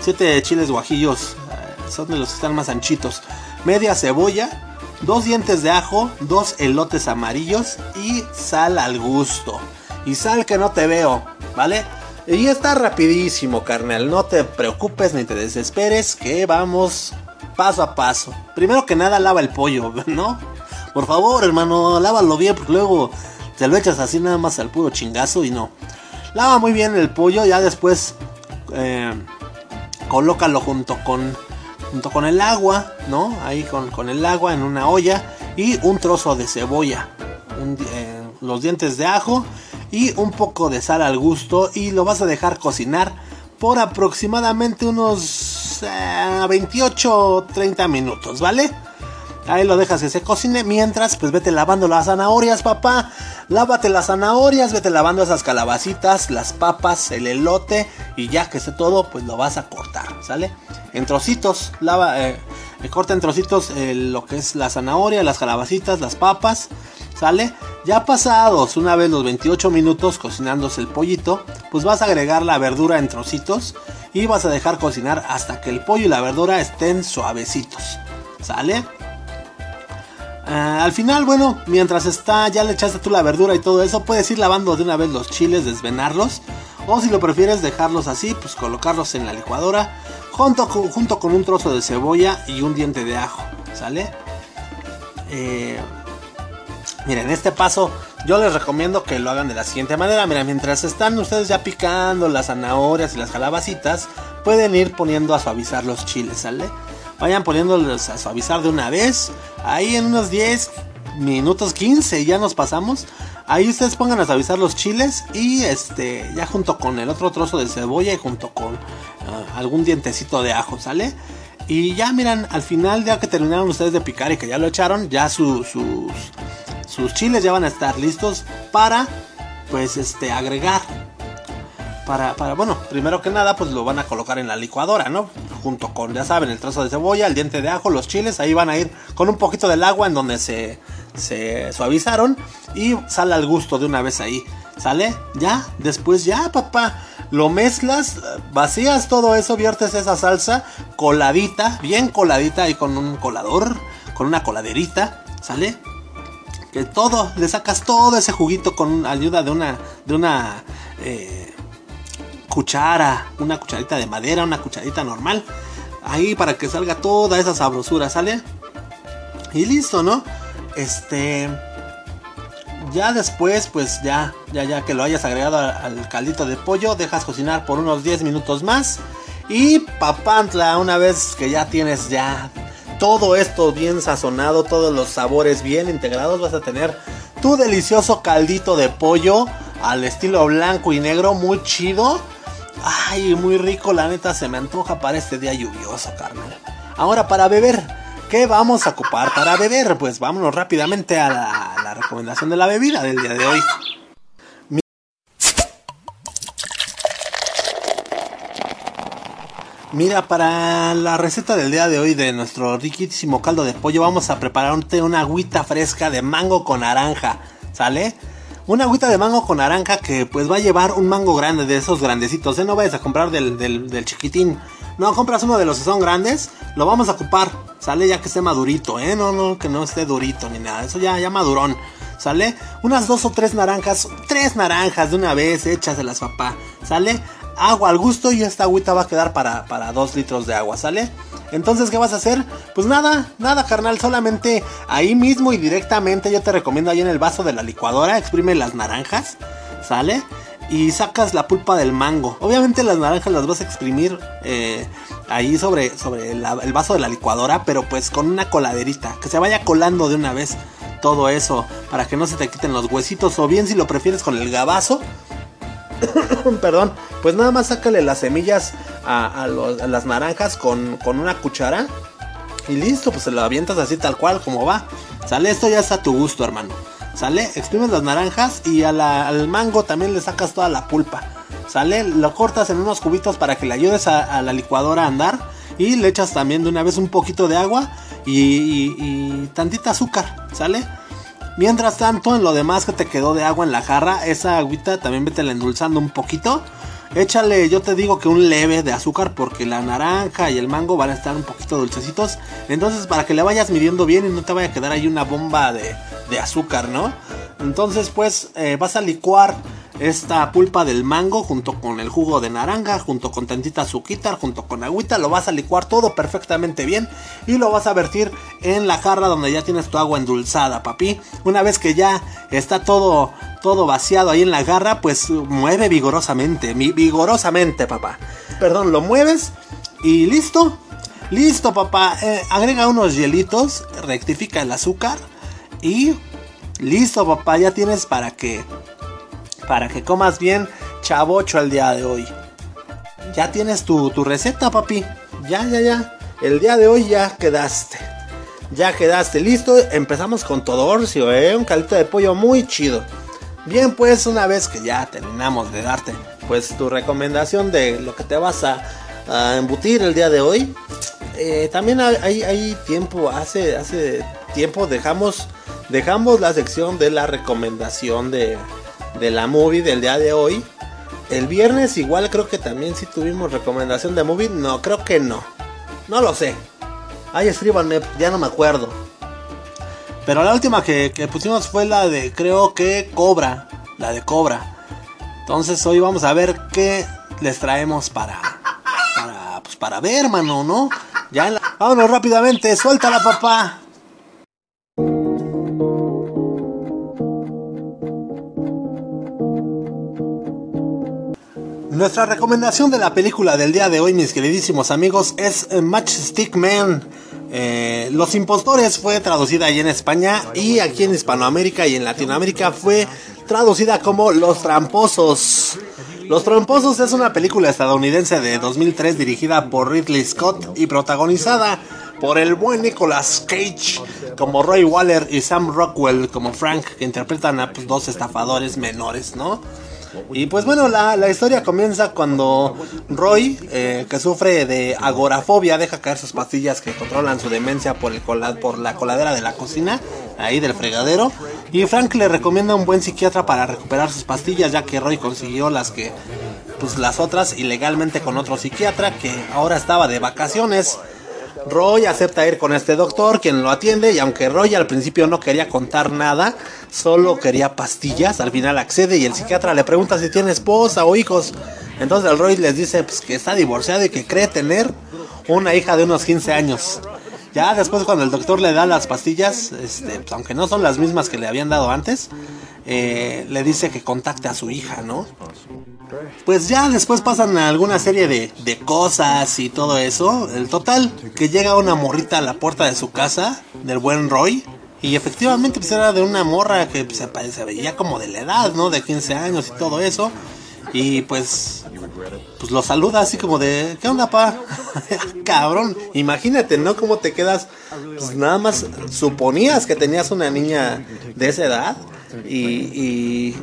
7 chiles guajillos, eh, son de los que están más anchitos. Media cebolla, 2 dientes de ajo, 2 elotes amarillos y sal al gusto y sal que no te veo, ¿vale? Y está rapidísimo, carnal. No te preocupes ni te desesperes, que vamos paso a paso. Primero que nada, lava el pollo, ¿no? Por favor, hermano, lávalo bien, porque luego te lo echas así nada más al puro chingazo y no. Lava muy bien el pollo, ya después eh, colócalo junto con, junto con el agua, ¿no? Ahí con, con el agua en una olla y un trozo de cebolla, eh, los dientes de ajo y un poco de sal al gusto y lo vas a dejar cocinar por aproximadamente unos 28 o 30 minutos, ¿vale? Ahí lo dejas que se cocine. Mientras, pues vete lavando las zanahorias, papá. Lávate las zanahorias, vete lavando esas calabacitas, las papas, el elote. Y ya que esté todo, pues lo vas a cortar, ¿sale? En trocitos, lava, eh, corta en trocitos eh, lo que es la zanahoria, las calabacitas, las papas. ¿Sale? Ya pasados una vez los 28 minutos cocinándose el pollito, pues vas a agregar la verdura en trocitos y vas a dejar cocinar hasta que el pollo y la verdura estén suavecitos. ¿Sale? Ah, al final, bueno, mientras está, ya le echaste tú la verdura y todo eso, puedes ir lavando de una vez los chiles, desvenarlos. O si lo prefieres dejarlos así, pues colocarlos en la licuadora junto con, junto con un trozo de cebolla y un diente de ajo. ¿Sale? Eh, Miren, este paso yo les recomiendo que lo hagan de la siguiente manera. Mira, mientras están ustedes ya picando las zanahorias y las calabacitas, pueden ir poniendo a suavizar los chiles, ¿sale? Vayan poniéndolos a suavizar de una vez. Ahí en unos 10 minutos, 15 ya nos pasamos. Ahí ustedes pongan a suavizar los chiles y este ya junto con el otro trozo de cebolla y junto con ah, algún dientecito de ajo, ¿sale? Y ya miran, al final ya que terminaron ustedes de picar y que ya lo echaron, ya sus sus chiles ya van a estar listos para pues este agregar para, para, bueno, primero que nada, pues lo van a colocar en la licuadora, ¿no? Junto con, ya saben, el trozo de cebolla, el diente de ajo, los chiles, ahí van a ir con un poquito del agua en donde se, se suavizaron y sale al gusto de una vez ahí, ¿sale? Ya, después ya, papá, lo mezclas, vacías todo eso, viertes esa salsa coladita, bien coladita y con un colador, con una coladerita, ¿sale? Que todo, le sacas todo ese juguito con ayuda de una, de una eh, cuchara, una cucharita de madera, una cucharita normal, ahí para que salga toda esa sabrosura, ¿sale? Y listo, ¿no? este ya después, pues ya, ya, ya que lo hayas agregado al, caldito de pollo, dejas cocinar por unos 10 minutos más. Y papantla, una vez que ya tienes ya todo esto bien sazonado, todos los sabores bien integrados, vas a tener tu delicioso caldito de pollo al estilo blanco y negro, muy chido. Ay, muy rico, la neta se me antoja para este día lluvioso, carnal. Ahora para beber, ¿qué vamos a ocupar para beber? Pues vámonos rápidamente a la, recomendación de la bebida del día de hoy. Mira, para la receta del día de hoy de nuestro riquísimo caldo de pollo vamos a prepararte una agüita fresca de mango con naranja, ¿sale? Una agüita de mango con naranja que pues va a llevar un mango grande de esos grandecitos, ¿eh? No vayas a comprar del, chiquitín. No, compras uno de los que son grandes, lo vamos a ocupar, ¿sale? Ya que esté madurito, ¿eh? No, no, que no esté durito ni nada, eso ya, ya madurón, ¿sale? Unas dos o tres naranjas, tres naranjas de una vez, échaselas papá, ¿sale? Agua al gusto y esta agüita va a quedar para, para 2 litros de agua, ¿sale? Entonces, ¿qué vas a hacer? Pues nada, nada carnal, solamente ahí mismo y directamente yo te recomiendo ahí en el vaso de la licuadora, exprime las naranjas, ¿sale? Y sacas la pulpa del mango. Obviamente las naranjas las vas a exprimir eh, ahí sobre, sobre el vaso de la licuadora, pero pues con una coladerita, que se vaya colando de una vez todo eso, para que no se te quiten los huesitos, o bien si lo prefieres con el gabazo, perdón, pues nada más sácale las semillas a, las naranjas con, una cuchara. Y listo, pues se lo avientas así tal cual como va. Sale, esto ya está a tu gusto, hermano. Sale, exprimes las naranjas y al mango también le sacas toda la pulpa. Sale, lo cortas en unos cubitos para que le ayudes a, la licuadora a andar. Y le echas también de una vez un poquito de agua y, y tantita azúcar. Sale. Mientras tanto, en lo demás que te quedó de agua en la jarra, esa agüita también vete endulzando un poquito. Échale, yo te digo que un leve de azúcar porque la naranja y el mango van a estar un poquito dulcecitos. Entonces, para que le vayas midiendo bien y no te vaya a quedar ahí una bomba de, azúcar, ¿no? Entonces, pues eh, vas a licuar esta pulpa del mango junto con el jugo de naranja, junto con tantita azuquita, junto con agüita, lo vas a licuar todo perfectamente bien y lo vas a vertir en la jarra donde ya tienes tu agua endulzada, papi. Una vez que ya está todo todo vaciado ahí en la garra, pues mueve vigorosamente, vigorosamente, papá. Perdón, lo mueves y listo. Listo, papá. Eh, agrega unos hielitos, rectifica el azúcar y listo, papá. Ya tienes para que para que comas bien chavocho el día de hoy. Ya tienes tu, receta, papi. Ya, ya, ya. El día de hoy ya quedaste. Ya quedaste listo. Empezamos con todo orcio, ¿eh? Un caldito de pollo muy chido. Bien, pues una vez que ya terminamos de darte pues tu recomendación de lo que te vas a, embutir el día de hoy. Eh, también hay, hay, tiempo, hace, hace tiempo dejamos, dejamos la sección de la recomendación de, de la movie del día de hoy. El viernes igual creo que también si tuvimos recomendación de movie. No, creo que no. No lo sé. Ay, escríbanme, ya no me acuerdo. Pero la última que, pusimos fue la de, creo que Cobra. La de Cobra. Entonces hoy vamos a ver qué les traemos para, para, pues para ver, mano, ¿no? Ya Vámonos rápidamente, suéltala, papá. Nuestra recomendación de la película del día de hoy, mis queridísimos amigos, es eh, Matchstick Man. Eh, Los Impostores fue traducida ahí en España y aquí en Hispanoamérica y en Latinoamérica fue traducida como Los Tramposos. Los Tramposos es una película estadounidense de 2003 dirigida por Ridley Scott y protagonizada por el buen Nicolas Cage como Roy Waller y Sam Rockwell como Frank que interpretan a pues, dos estafadores menores, ¿no? Y pues bueno, la, historia comienza cuando Roy, eh, que sufre de agorafobia, deja caer sus pastillas que controlan su demencia por, el por la coladera de la cocina, ahí del fregadero. Y Frank le recomienda un buen psiquiatra para recuperar sus pastillas, ya que Roy consiguió las que, pues las otras ilegalmente con otro psiquiatra que ahora estaba de vacaciones. Roy acepta ir con este doctor, quien lo atiende, y aunque Roy al principio no quería contar nada, solo quería pastillas, al final accede y el psiquiatra le pregunta si tiene esposa o hijos. Entonces el Roy les dice pues, que está divorciado y que cree tener una hija de unos 15 años. Ya después cuando el doctor le da las pastillas, este, pues, aunque no son las mismas que le habían dado antes, eh, le dice que contacte a su hija, ¿no? Pues ya después pasan alguna serie de, de cosas y todo eso. El total, que llega una morrita a la puerta de su casa, del buen Roy. Y efectivamente pues era de una morra que pues, se veía como de la edad, ¿no? De 15 años y todo eso. Y pues, pues lo saluda así como de, ¿qué onda, pa? Cabrón, imagínate, ¿no? Cómo te quedas, pues nada más suponías que tenías una niña de esa edad y, y,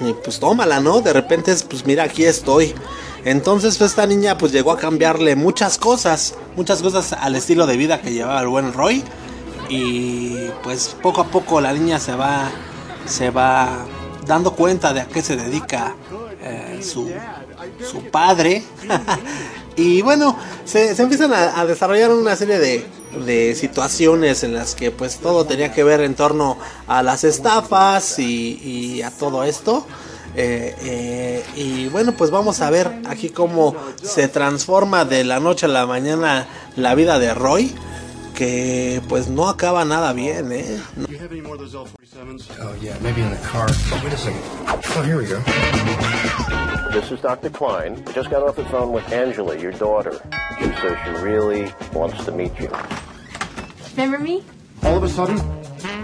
y pues tómala, ¿no? De repente, pues mira, aquí estoy. Entonces pues, esta niña pues llegó a cambiarle muchas cosas, muchas cosas al estilo de vida que llevaba el buen Roy. Y pues poco a poco la niña se va, se va dando cuenta de a qué se dedica eh, su, su padre. y bueno, se, se empiezan a, a, desarrollar una serie de, de, situaciones en las que pues todo tenía que ver en torno a las estafas y, y a todo esto. Eh, eh, y bueno, pues vamos a ver aquí cómo se transforma de la noche a la mañana la vida de Roy que pues no acaba nada bien, ¿eh? No. Oh, yeah, maybe in the car. Oh, wait a second. Oh, here we go. This is Dr. Klein. I just got off the phone with Angela, your daughter. She says she really wants to meet you. Remember me? All of a sudden,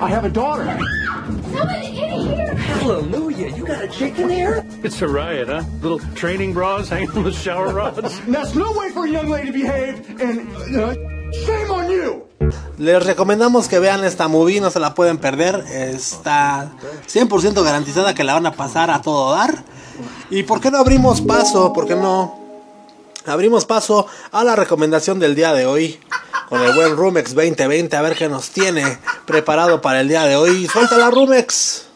I have a daughter. Someone in here! Hallelujah, you got a chick in here? It's a riot, huh? Little training bras hanging from the shower rods. That's no way for a young lady to behave, and uh, shame on you. Les recomendamos que vean esta movie, no se la pueden perder. Está 100% garantizada que la van a pasar a todo dar. ¿Y por qué no abrimos paso? ¿Por qué no abrimos paso a la recomendación del día de hoy? Con el buen Rumex 2020, a ver qué nos tiene preparado para el día de hoy. ¡Suelta la Rumex!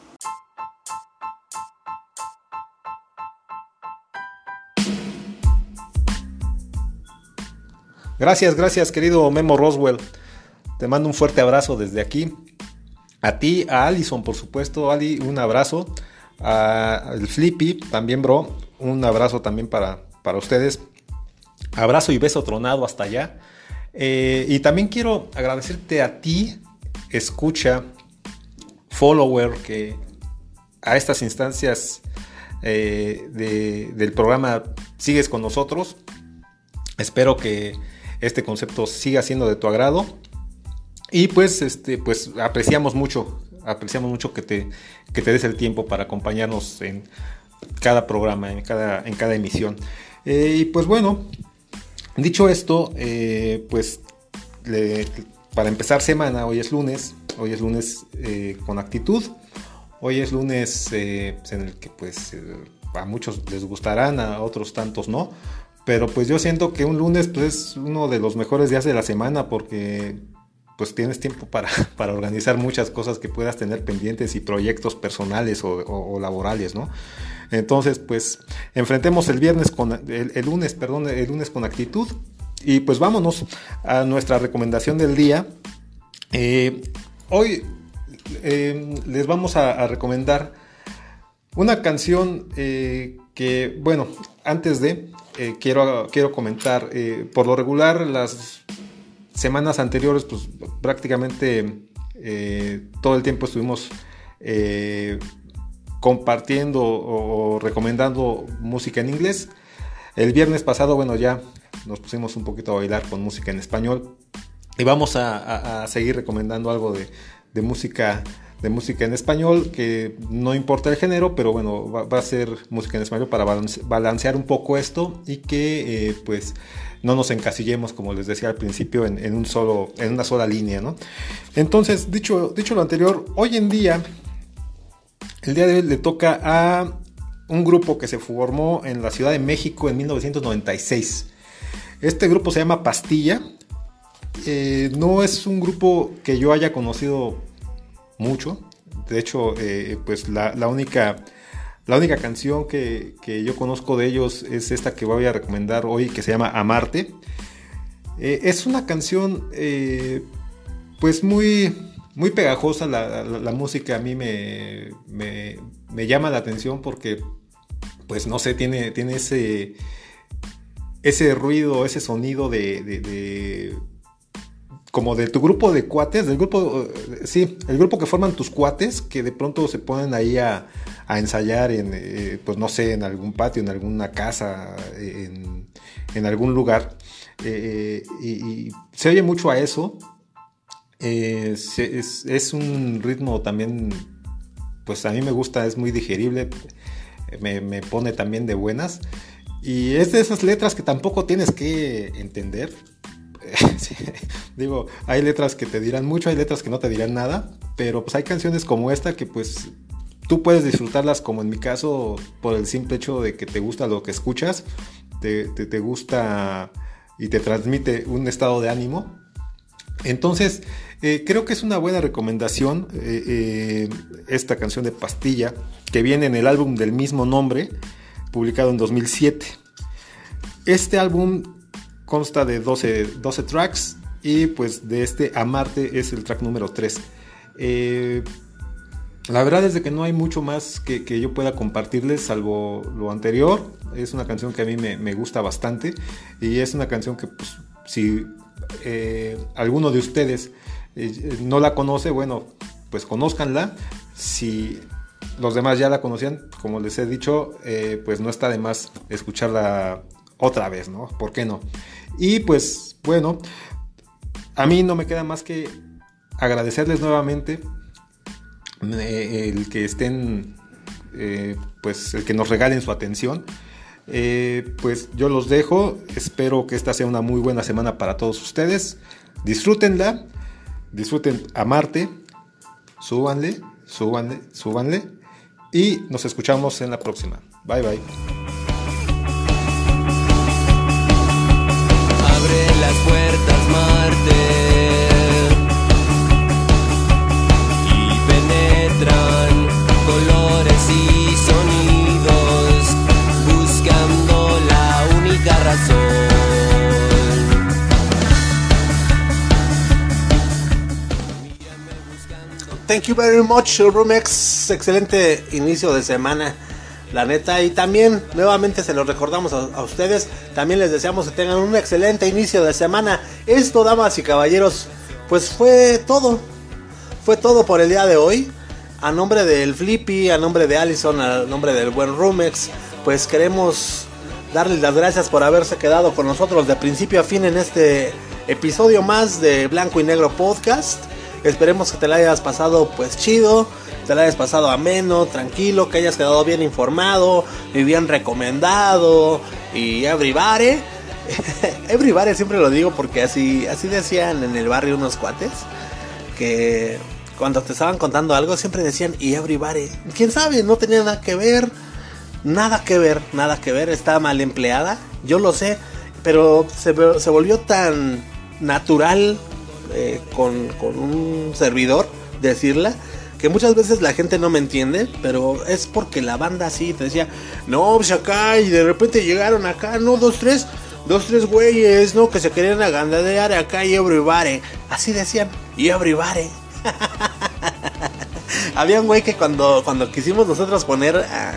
Gracias, gracias, querido Memo Roswell. Te mando un fuerte abrazo desde aquí. A ti, a Allison, por supuesto. Ali, un abrazo. A el Flippy, también, bro. Un abrazo también para, para ustedes. Abrazo y beso tronado hasta allá. Eh, y también quiero agradecerte a ti, escucha, follower, que a estas instancias eh, de, del programa sigues con nosotros. Espero que este concepto siga siendo de tu agrado. Y pues, este, pues apreciamos mucho, apreciamos mucho que te, que te des el tiempo para acompañarnos en cada programa, en cada, en cada emisión. Eh, y pues bueno, dicho esto, eh, pues le, para empezar semana, hoy es lunes, hoy es lunes eh, con actitud, hoy es lunes en el que pues a muchos les gustarán, a otros tantos no. Pero pues yo siento que un lunes pues, es uno de los mejores días de la semana porque pues tienes tiempo para, para, organizar muchas cosas que puedas tener pendientes y proyectos personales o, laborales, ¿no? Entonces, pues, enfrentemos el viernes con, el, lunes, perdón, el lunes con actitud. Y pues vámonos a nuestra recomendación del día. Eh, hoy eh, les vamos a, a, recomendar una canción eh, que, bueno, antes de, eh, quiero, quiero comentar, por lo regular las semanas anteriores, pues prácticamente eh, todo el tiempo estuvimos eh, compartiendo o, recomendando música en inglés. El viernes pasado, bueno, ya nos pusimos un poquito a bailar con música en español. Y vamos a seguir recomendando algo de, de, música de música en español, que no importa el género, pero bueno, va, a ser música en español para balance, balancear un poco esto y que eh, pues no nos encasillemos, como les decía al principio, en, en, un solo, en una sola línea. ¿no? Entonces, dicho, dicho lo anterior, hoy en día, el día de hoy le toca a un grupo que se formó en la Ciudad de México en 1996. Este grupo se llama Pastilla. Eh, no es un grupo que yo haya conocido mucho. De hecho, eh, pues la, única la única canción que, yo conozco de ellos es esta que voy a recomendar hoy, que se llama Amarte. Eh, es una canción, eh, pues muy, muy pegajosa. La, música a mí me, me, llama la atención porque, pues no sé, tiene, tiene ese, ese ruido, ese sonido de como de tu grupo de cuates, del grupo, eh, sí, el grupo que forman tus cuates, que de pronto se ponen ahí a, a ensayar en, eh, pues no sé, en algún patio, en alguna casa, en, en algún lugar. Eh, y, y se oye mucho a eso. Eh, se- es, es un ritmo también, pues a mí me gusta, es muy digerible, me, me pone también de buenas. Y es de esas letras que tampoco tienes que entender. Digo, hay letras que te dirán mucho, hay letras que no te dirán nada, pero pues hay canciones como esta que pues tú puedes disfrutarlas como en mi caso por el simple hecho de que te gusta lo que escuchas, te, te- te gusta y te transmite un estado de ánimo. Entonces, eh, creo que es una buena recomendación eh, eh, esta canción de Pastilla, que viene en el álbum del mismo nombre, publicado en 2007. Este álbum consta de 12, 12 tracks y pues de este Amarte es el track número 3. Eh, la verdad es que no hay mucho más que, que yo pueda compartirles salvo lo anterior. Es una canción que a mí me, me gusta bastante y es una canción que pues, si eh, alguno de ustedes eh, no la conoce, bueno, pues conózcanla. Si los demás ya la conocían, como les he dicho, pues no está de más escucharla otra vez, ¿no? ¿Por qué no? Y pues bueno, a mí no me queda más que agradecerles nuevamente eh, el que estén, eh, pues el que nos regalen su atención. Eh, pues yo los dejo, espero que esta sea una muy buena semana para todos ustedes. Disfrútenla, disfruten a Marte, súbanle, súbanle, súbanle y nos escuchamos en la próxima. Bye bye. Las puertas Marte y penetran colores y sonidos buscando la única razón. Thank you very much, Rumex. Excelente inicio de semana, la neta. Y también, nuevamente se lo recordamos a, a ustedes. También les deseamos que tengan un excelente inicio de semana. Esto, damas y caballeros, pues fue todo. Fue todo por el día de hoy. A nombre del Flippy, a nombre de Allison, a nombre del buen Rumex, pues queremos darles las gracias por haberse quedado con nosotros de principio a fin en este episodio más de Blanco y Negro Podcast. Esperemos que te la hayas pasado pues chido, te la hayas pasado ameno, tranquilo, que hayas quedado bien informado y bien recomendado y everybody. everybody siempre lo digo porque así, así decían en el barrio unos cuates que cuando te estaban contando algo siempre decían y everybody. ¿Quién sabe? No tenía nada que ver. Nada que ver, nada que ver. Está mal empleada. Yo lo sé. Pero se, volvió tan natural eh, con, con un servidor decirla. Que muchas veces la gente no me entiende. Pero es porque la banda así te decía. No, pues acá. Y de repente llegaron acá. No, dos, tres. Dos, tres güeyes, ¿no? Que se querían agandadear acá y everybody. Así decían. Y everybody. Había un güey que cuando, cuando quisimos nosotros poner, ah,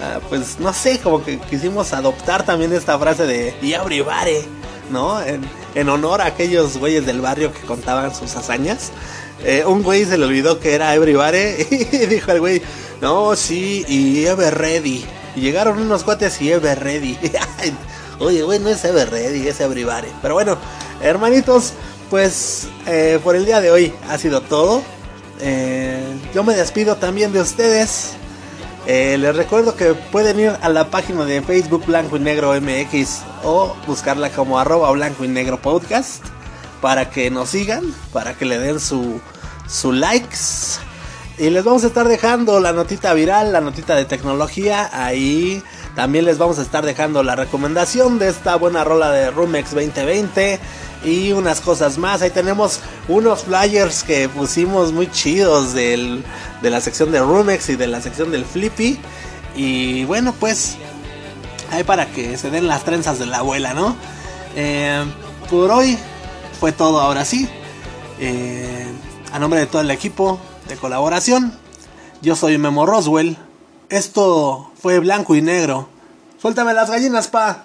ah, pues no sé, como que quisimos adoptar también esta frase de y everybody, ¿no? En, en honor a aquellos güeyes del barrio que contaban sus hazañas. Eh, un güey se le olvidó que era everybody y dijo el güey, no, sí, y ever ready. Y llegaron unos cuates y ever ready. Oye, güey, no es ever ready, es everybody. Pero bueno, hermanitos, pues eh, por el día de hoy ha sido todo. Eh, yo me despido también de ustedes. Eh, les recuerdo que pueden ir a la página de Facebook Blanco y Negro MX o buscarla como arroba blanco y negro podcast para que nos sigan, para que le den su, su likes. Y les vamos a estar dejando la notita viral, la notita de tecnología. Ahí también les vamos a estar dejando la recomendación de esta buena rola de Rumex 2020 y unas cosas más. Ahí tenemos unos flyers que pusimos muy chidos del, de la sección de Rumex y de la sección del Flippy. Y bueno, pues ahí para que se den las trenzas de la abuela, ¿no? Eh, por hoy fue todo ahora sí. Eh, a nombre de todo el equipo de colaboración, yo soy Memo Roswell. Esto fue blanco y negro. Suéltame las gallinas, pa.